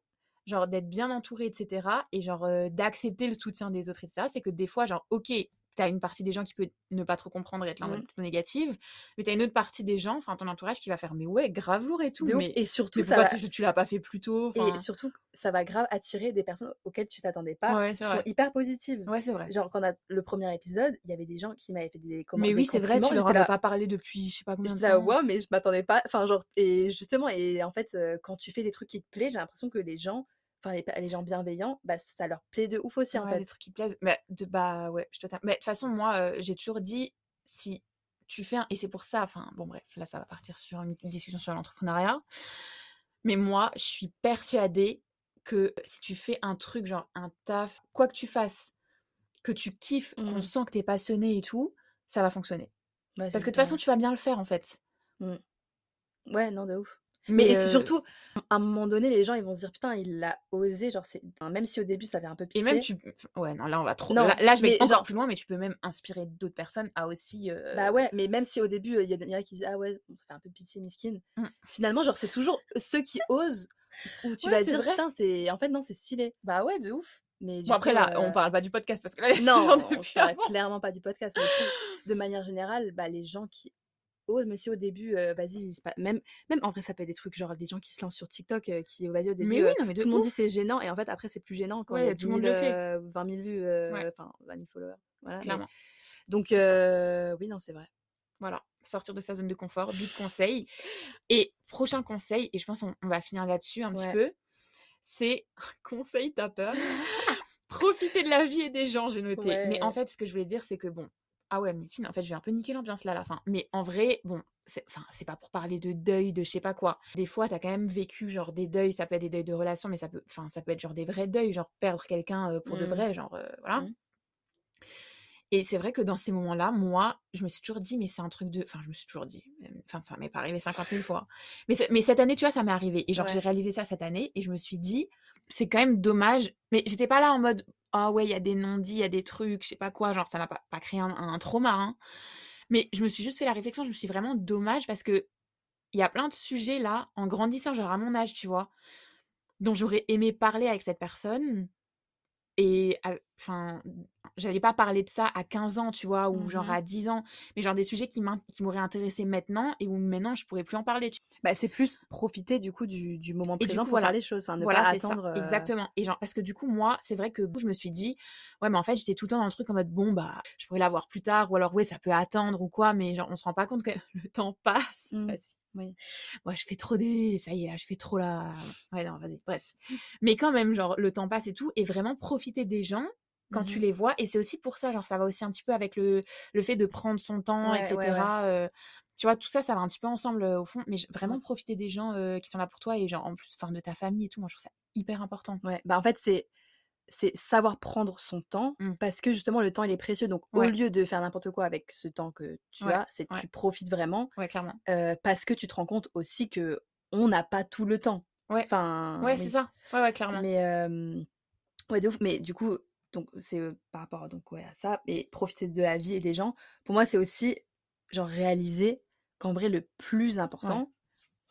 genre d'être bien entouré, etc. Et genre euh, d'accepter le soutien des autres, etc. C'est que des fois, genre, ok, t'as une partie des gens qui peut ne pas trop comprendre et être là Mmh. négative, mais t'as une autre partie des gens, enfin ton entourage qui va faire mais ouais, grave lourd et tout, mais, Et surtout, mais ça va... tu, tu l'as pas fait plus tôt Et surtout, ça va grave attirer des personnes auxquelles tu t'attendais pas, Ouais, qui sont hyper positives. Ouais, c'est vrai. Genre, quand on a le premier épisode, il y avait des gens qui m'avaient fait des, comment, Mais oui, c'est vrai, tu leur avais là, pas parlé depuis je sais pas combien de J'étais là, temps. ouais, mais je m'attendais pas. Enfin, genre, et justement, et en fait, euh, quand tu fais des trucs qui te plaisent, j'ai l'impression que les gens, enfin, les, gens bienveillants, bah, ça leur plaît de ouf aussi, en Ouais, fait. des trucs qui plaisent. Mais de, bah ouais, je te Mais de toute façon, moi, euh, j'ai toujours dit, si tu fais un... Et c'est pour ça, enfin, bon, bref, là, ça va partir sur une discussion sur l'entrepreneuriat. Mais moi, je suis persuadée que si tu fais un truc, genre un taf, quoi que tu fasses, que tu kiffes, qu'on Mm. sent que t'es passionné et tout, ça va fonctionner. Ouais, Parce que de toute façon, tu vas bien le faire, en fait. Ouais, non, de ouf. Mais et c'est euh, surtout, à un moment donné, les gens, ils vont se dire, putain, il l'a osé. Genre, c'est... même si au début, ça fait un peu Et même, pitié. tu... Ouais, non, là, on va trop... Non, Là, là, je vais encore genre, plus loin, mais tu peux même inspirer d'autres personnes à aussi... euh, bah ouais, mais même si au début, il y, en a qui disent, ah ouais, ça fait un peu pitié, miskin. Mm. Finalement, genre, c'est toujours ceux qui osent où tu Ouais, vas dire, vrai. putain, c'est... En fait, non, c'est stylé. Bah ouais, de ouf. Mais Bon, après, coup, là, on euh, parle pas du podcast parce que là, Non, on parle clairement pas du podcast. mais de manière générale, bah, les gens qui osent, mais si au début, euh, vas-y, même, même en vrai, ça peut être des trucs genre des gens qui se lancent sur TikTok, euh, qui, vas-y, au début, Mais oui, non, mais tout le monde dit c'est gênant, et en fait, après, c'est plus gênant quand il y a Ouais, 10 tout le 000, monde le fait. euh, 20 000 vues, euh, Ouais. enfin, 20 000 followers. Voilà, mais- Clairement. Donc, oui, non, c'est vrai. Voilà, sortir de sa zone de confort, du conseil. Et prochain conseil, et je pense qu'on on va finir là-dessus un petit peu, c'est conseil tapeur. Profiter de la vie et des gens, j'ai noté. Mais en fait, ce que je voulais dire, c'est que bon, ah ouais, mais si, en fait, je vais un peu niquer l'ambiance là à la fin. Mais en vrai, bon, c'est enfin, c'est pas pour parler de deuil, de je sais pas quoi. Des fois, t'as quand même vécu genre des deuils, ça peut être des deuils de relations, mais ça peut, enfin, ça peut être genre des vrais deuils, genre perdre quelqu'un euh, pour de Mm. vrai, genre euh, voilà. Mm. Et c'est vrai que dans ces moments-là, moi, je me suis toujours dit, mais c'est un truc de. Enfin, je me suis toujours dit. Enfin, ça m'est pas arrivé 50 000 fois. Mais, mais cette année, tu vois, ça m'est arrivé. Et genre, j'ai réalisé ça cette année. Et je me suis dit, c'est quand même dommage. Mais j'étais pas là en mode, ah ouais, il y a des non-dits, il y a des trucs, je sais pas quoi. Genre, ça m'a pas, pas créé un, un trauma. hein. Mais je me suis juste fait la réflexion. Je me suis vraiment dommage parce que il y a plein de sujets là, en grandissant, genre à mon âge, tu vois, dont j'aurais aimé parler avec cette personne. Et enfin, j'allais pas parler de ça à 15 ans, tu vois, ou genre Mhm. à 10 ans, mais genre des sujets qui m'auraient intéressé maintenant et où maintenant je pourrais plus en parler. tu- Bah, c'est plus profiter du coup du, du moment Et du présent coup, pour voilà. faire les choses, ne Voilà, pas c'est ça, attendre. euh, exactement. Et genre, parce que du coup, moi, c'est vrai que je me suis dit, ouais, mais en fait, j'étais tout le temps dans le truc en mode, bon, bah, je pourrais l'avoir plus tard, ou alors, ouais, ça peut attendre ou quoi, mais genre, on se rend pas compte que le temps passe. Mm. Vas-y. Oui. Ouais, je fais trop des. Ça y est, là, je fais trop la. Ouais, non, vas-y, bref. Mais quand même, genre, le temps passe et tout, et vraiment profiter des gens quand tu Mhm. les vois. Et c'est aussi pour ça, genre, ça va aussi un petit peu avec le, le fait de prendre son temps, Ouais, etc. ouais, ouais. euh, tu vois, tout ça, ça va un petit peu ensemble euh, au fond, mais vraiment profiter des gens euh, qui sont là pour toi et, genre, en plus, enfin, de ta famille et tout. Moi, je trouve ça hyper important. Ouais, bah en fait, c'est c'est savoir prendre son temps Mm. parce que justement, le temps, il est précieux. Donc, au lieu de faire n'importe quoi avec ce temps que tu Ouais, as, c'est ouais. tu profites vraiment Ouais, clairement. euh, parce que tu te rends compte aussi que on n'a pas tout le temps. Ouais. Enfin, Ouais, c'est ça. Ouais, ouais, clairement. Mais, euh, ouais, de ouf. Mais du coup, donc, c'est euh, par rapport donc, ouais, à ça. Et profiter de la vie et des gens, pour moi, c'est aussi genre réaliser qu'en vrai, le plus important,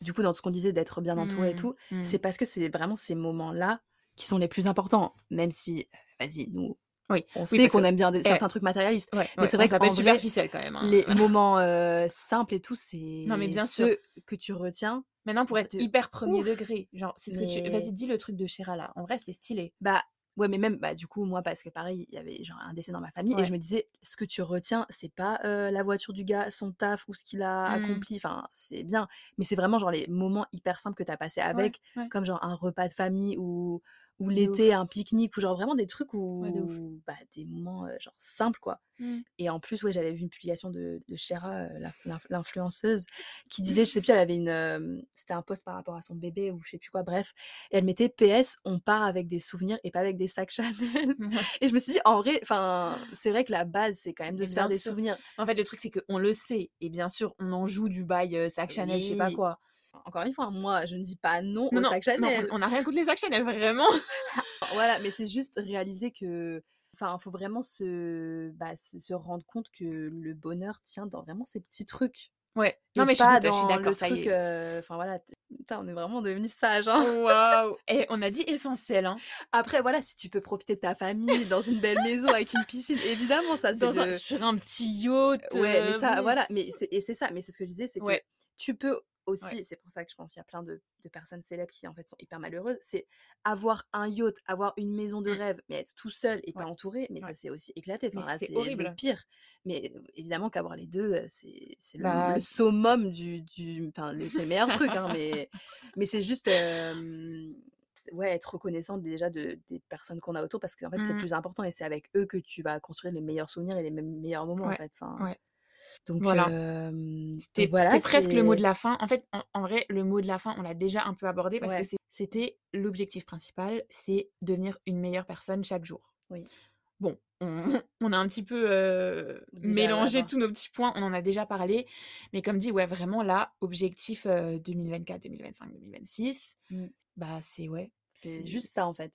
du coup, dans ce qu'on disait d'être bien entouré et Mm, tout, mm. c'est parce que c'est vraiment ces moments-là qui sont les plus importants. Même si, vas-y, nous, Oui. on Oui, sait qu'on que- aime bien des- eh, certains trucs matérialistes. Ouais, Mais ouais, c'est vrai qu'en vrai, superficiel quand même. hein. Les moments euh, simples et tout, c'est Non, mais bien sûr. ceux que tu retiens. Maintenant, pour être de hyper premier ouf. degré, genre, c'est ce que tu. Vas-y, dis le truc de Shira là. En vrai, c'était stylé. Bah, ouais, mais même, bah, du coup, moi, parce que pareil, il y avait genre un décès dans ma famille, et je me disais, ce que tu retiens, c'est pas euh, la voiture du gars, son taf ou ce qu'il a Mm. accompli, enfin, c'est bien, mais c'est vraiment genre les moments hyper simples que tu as passé avec, ouais. comme genre un repas de famille ou, ou l'été, un pique-nique, ou genre vraiment des trucs où, Ouais, de bah, des moments euh, genre simples, quoi. Mm. Et en plus, ouais, j'avais vu une publication de, de Shera, euh, l'influenceuse, qui disait, je sais plus, elle avait une. euh, C'était un post par rapport à son bébé ou je sais plus quoi, bref. Et elle mettait PS, on part avec des souvenirs et pas avec des sacs Chanel. Et je me suis dit, en vrai, enfin, c'est vrai que la base, c'est quand même de se faire des souvenirs. En fait, le truc, c'est qu'on le sait. Et bien sûr, on en joue du bail sac Chanel, je sais pas Oui. quoi. Encore une fois, moi, je ne dis pas non, Non, au non, sac non, Chanel. on on a rien contre les sacs Chanel, vraiment. Voilà, mais c'est juste réaliser que. Enfin, il faut vraiment se, bah, se rendre compte que le bonheur tient dans vraiment ces petits trucs. Ouais. Non, mais je suis, pas tout- je suis dans d'accord, ça y est. euh, enfin voilà, putain, on est vraiment devenus sages. Hein. Waouh! Et on a dit essentiel, hein. Après, voilà, si tu peux profiter de ta famille dans une belle maison avec une piscine, évidemment, ça c'est Dans un- le- sur un petit yacht. Ouais, mais euh, ça, voilà, mais et c'est ça, mais c'est ce que je disais, c'est que tu peux aussi, c'est pour ça que je pense qu'il y a plein de, de personnes célèbres qui en fait sont hyper malheureuses, c'est avoir un yacht, avoir une maison de Mm. rêve, mais être tout seul et pas entouré, mais ça c'est aussi éclaté, enfin, c'est c'est le horrible. pire. Mais évidemment qu'avoir les deux, c'est, c'est le, Bah, le summum du, du le- c'est le meilleur truc, hein, mais, mais c'est juste, euh, c'est- ouais, être reconnaissant déjà de, des personnes qu'on a autour, parce qu'en fait c'est le Mhm. plus important et c'est avec eux que tu vas construire les meilleurs souvenirs et les me- meilleurs moments en fait. Enfin. Donc, Voilà. euh, C'était voilà, presque le mot de la fin. En fait, en, en vrai, le mot de la fin, on l'a déjà un peu abordé parce Ouais. que c'était l'objectif principal, c'est devenir une meilleure personne chaque jour. Oui. Bon, on, on a un petit peu euh, mélangé tous nos petits points, on en a déjà parlé. Mais comme dit, ouais, vraiment là, objectif euh, 2024, 2025, 2026, Mm. bah c'est ouais. C'est juste ça en fait.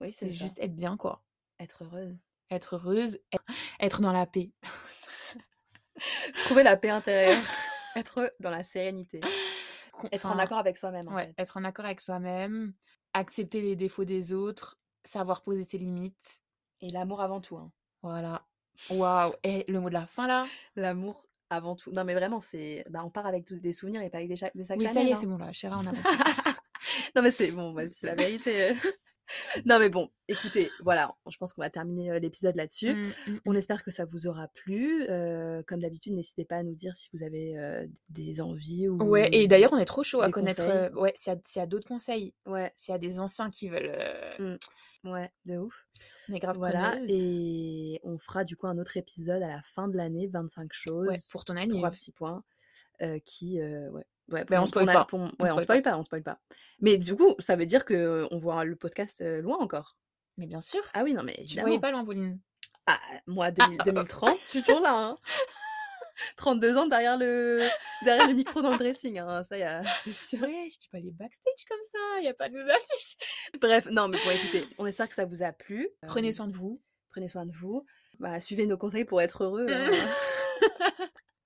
Oui, c'est juste juste être bien, quoi. être heureuse. Être heureuse, être, être dans la paix. Trouver la paix intérieure. être dans la sérénité. Con- Être en accord avec soi-même en Ouais, fait. être en accord avec soi-même, accepter les défauts des autres, savoir poser ses limites. Et l'amour avant tout. hein. Voilà. Waouh. Et le mot de la fin là? L'amour avant tout. Non mais vraiment, c'est. Bah, on part avec des souvenirs et pas avec des, cha- des sacs Oui, ça y est, hein. c'est bon là. Chéra, on a non mais c'est bon, bah, c'est la vérité. non mais bon, écoutez, voilà, je pense qu'on va terminer euh, l'épisode là-dessus. Mm, mm, On mm. espère que ça vous aura plu. Euh, comme d'habitude, n'hésitez pas à nous dire si vous avez euh, des envies ou. Ouais, et d'ailleurs, on est trop chaud à connaître. euh, ouais, s'il y a, d'autres conseils, Ouais, s'il y a des anciens qui veulent. ouais, de ouf. On est grave Voilà, et on fera du coup un autre épisode à la fin de l'année, 25 choses, Ouais, pour ton année. trois petits points, qui, ouais, ouais, Ben, on pour- spoil pas. pour- On ouais, on spoil spoil pas, on spoil pas. Mais du coup, ça veut dire que on voit le podcast euh, loin encore. Mais bien sûr. Ah oui, non mais Tu évidemment. voyais pas loin, Pauline. Ah, moi, 2000 2030, je suis toujours là. hein. 32 ans derrière le, derrière le micro dans le dressing, hein, ça y a, c'est sûr. Ouais, je dis pas les backstage comme ça. Il y a pas de nous affiches. Bref, non mais bon, écoutez, on espère que ça vous a plu. Prenez Euh, soin de vous. prenez soin de vous. Bah, suivez nos conseils pour être heureux. hein.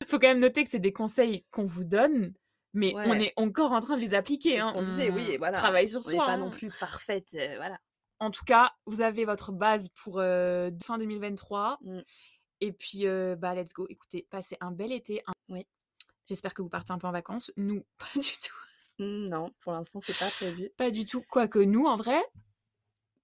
Faut quand même noter que c'est des conseils qu'on vous donne, mais on est encore en train de les appliquer. Hein. qu'on disait, oui, voilà. Travaille sur On soi. n'est pas hein. non plus parfaite, euh, voilà. En tout cas, vous avez votre base pour euh, fin 2023. Mm. Et puis, euh, bah, let's go. Écoutez, passez un bel été. Oui. J'espère que vous partez un peu en vacances. Nous, pas du tout. Mm, Non, pour l'instant, c'est pas prévu. Pas du tout. Quoique nous, en vrai,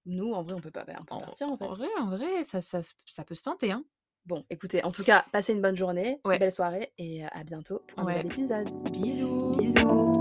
Nous, en vrai, on peut pas on peut en, partir en fait. en vrai, en vrai, ça, ça, ça peut se tenter. Hein. Bon, écoutez, en tout cas, passez une bonne journée, Ouais. belle soirée et euh, à bientôt pour un Ouais. nouvel épisode. Bisous. Bisous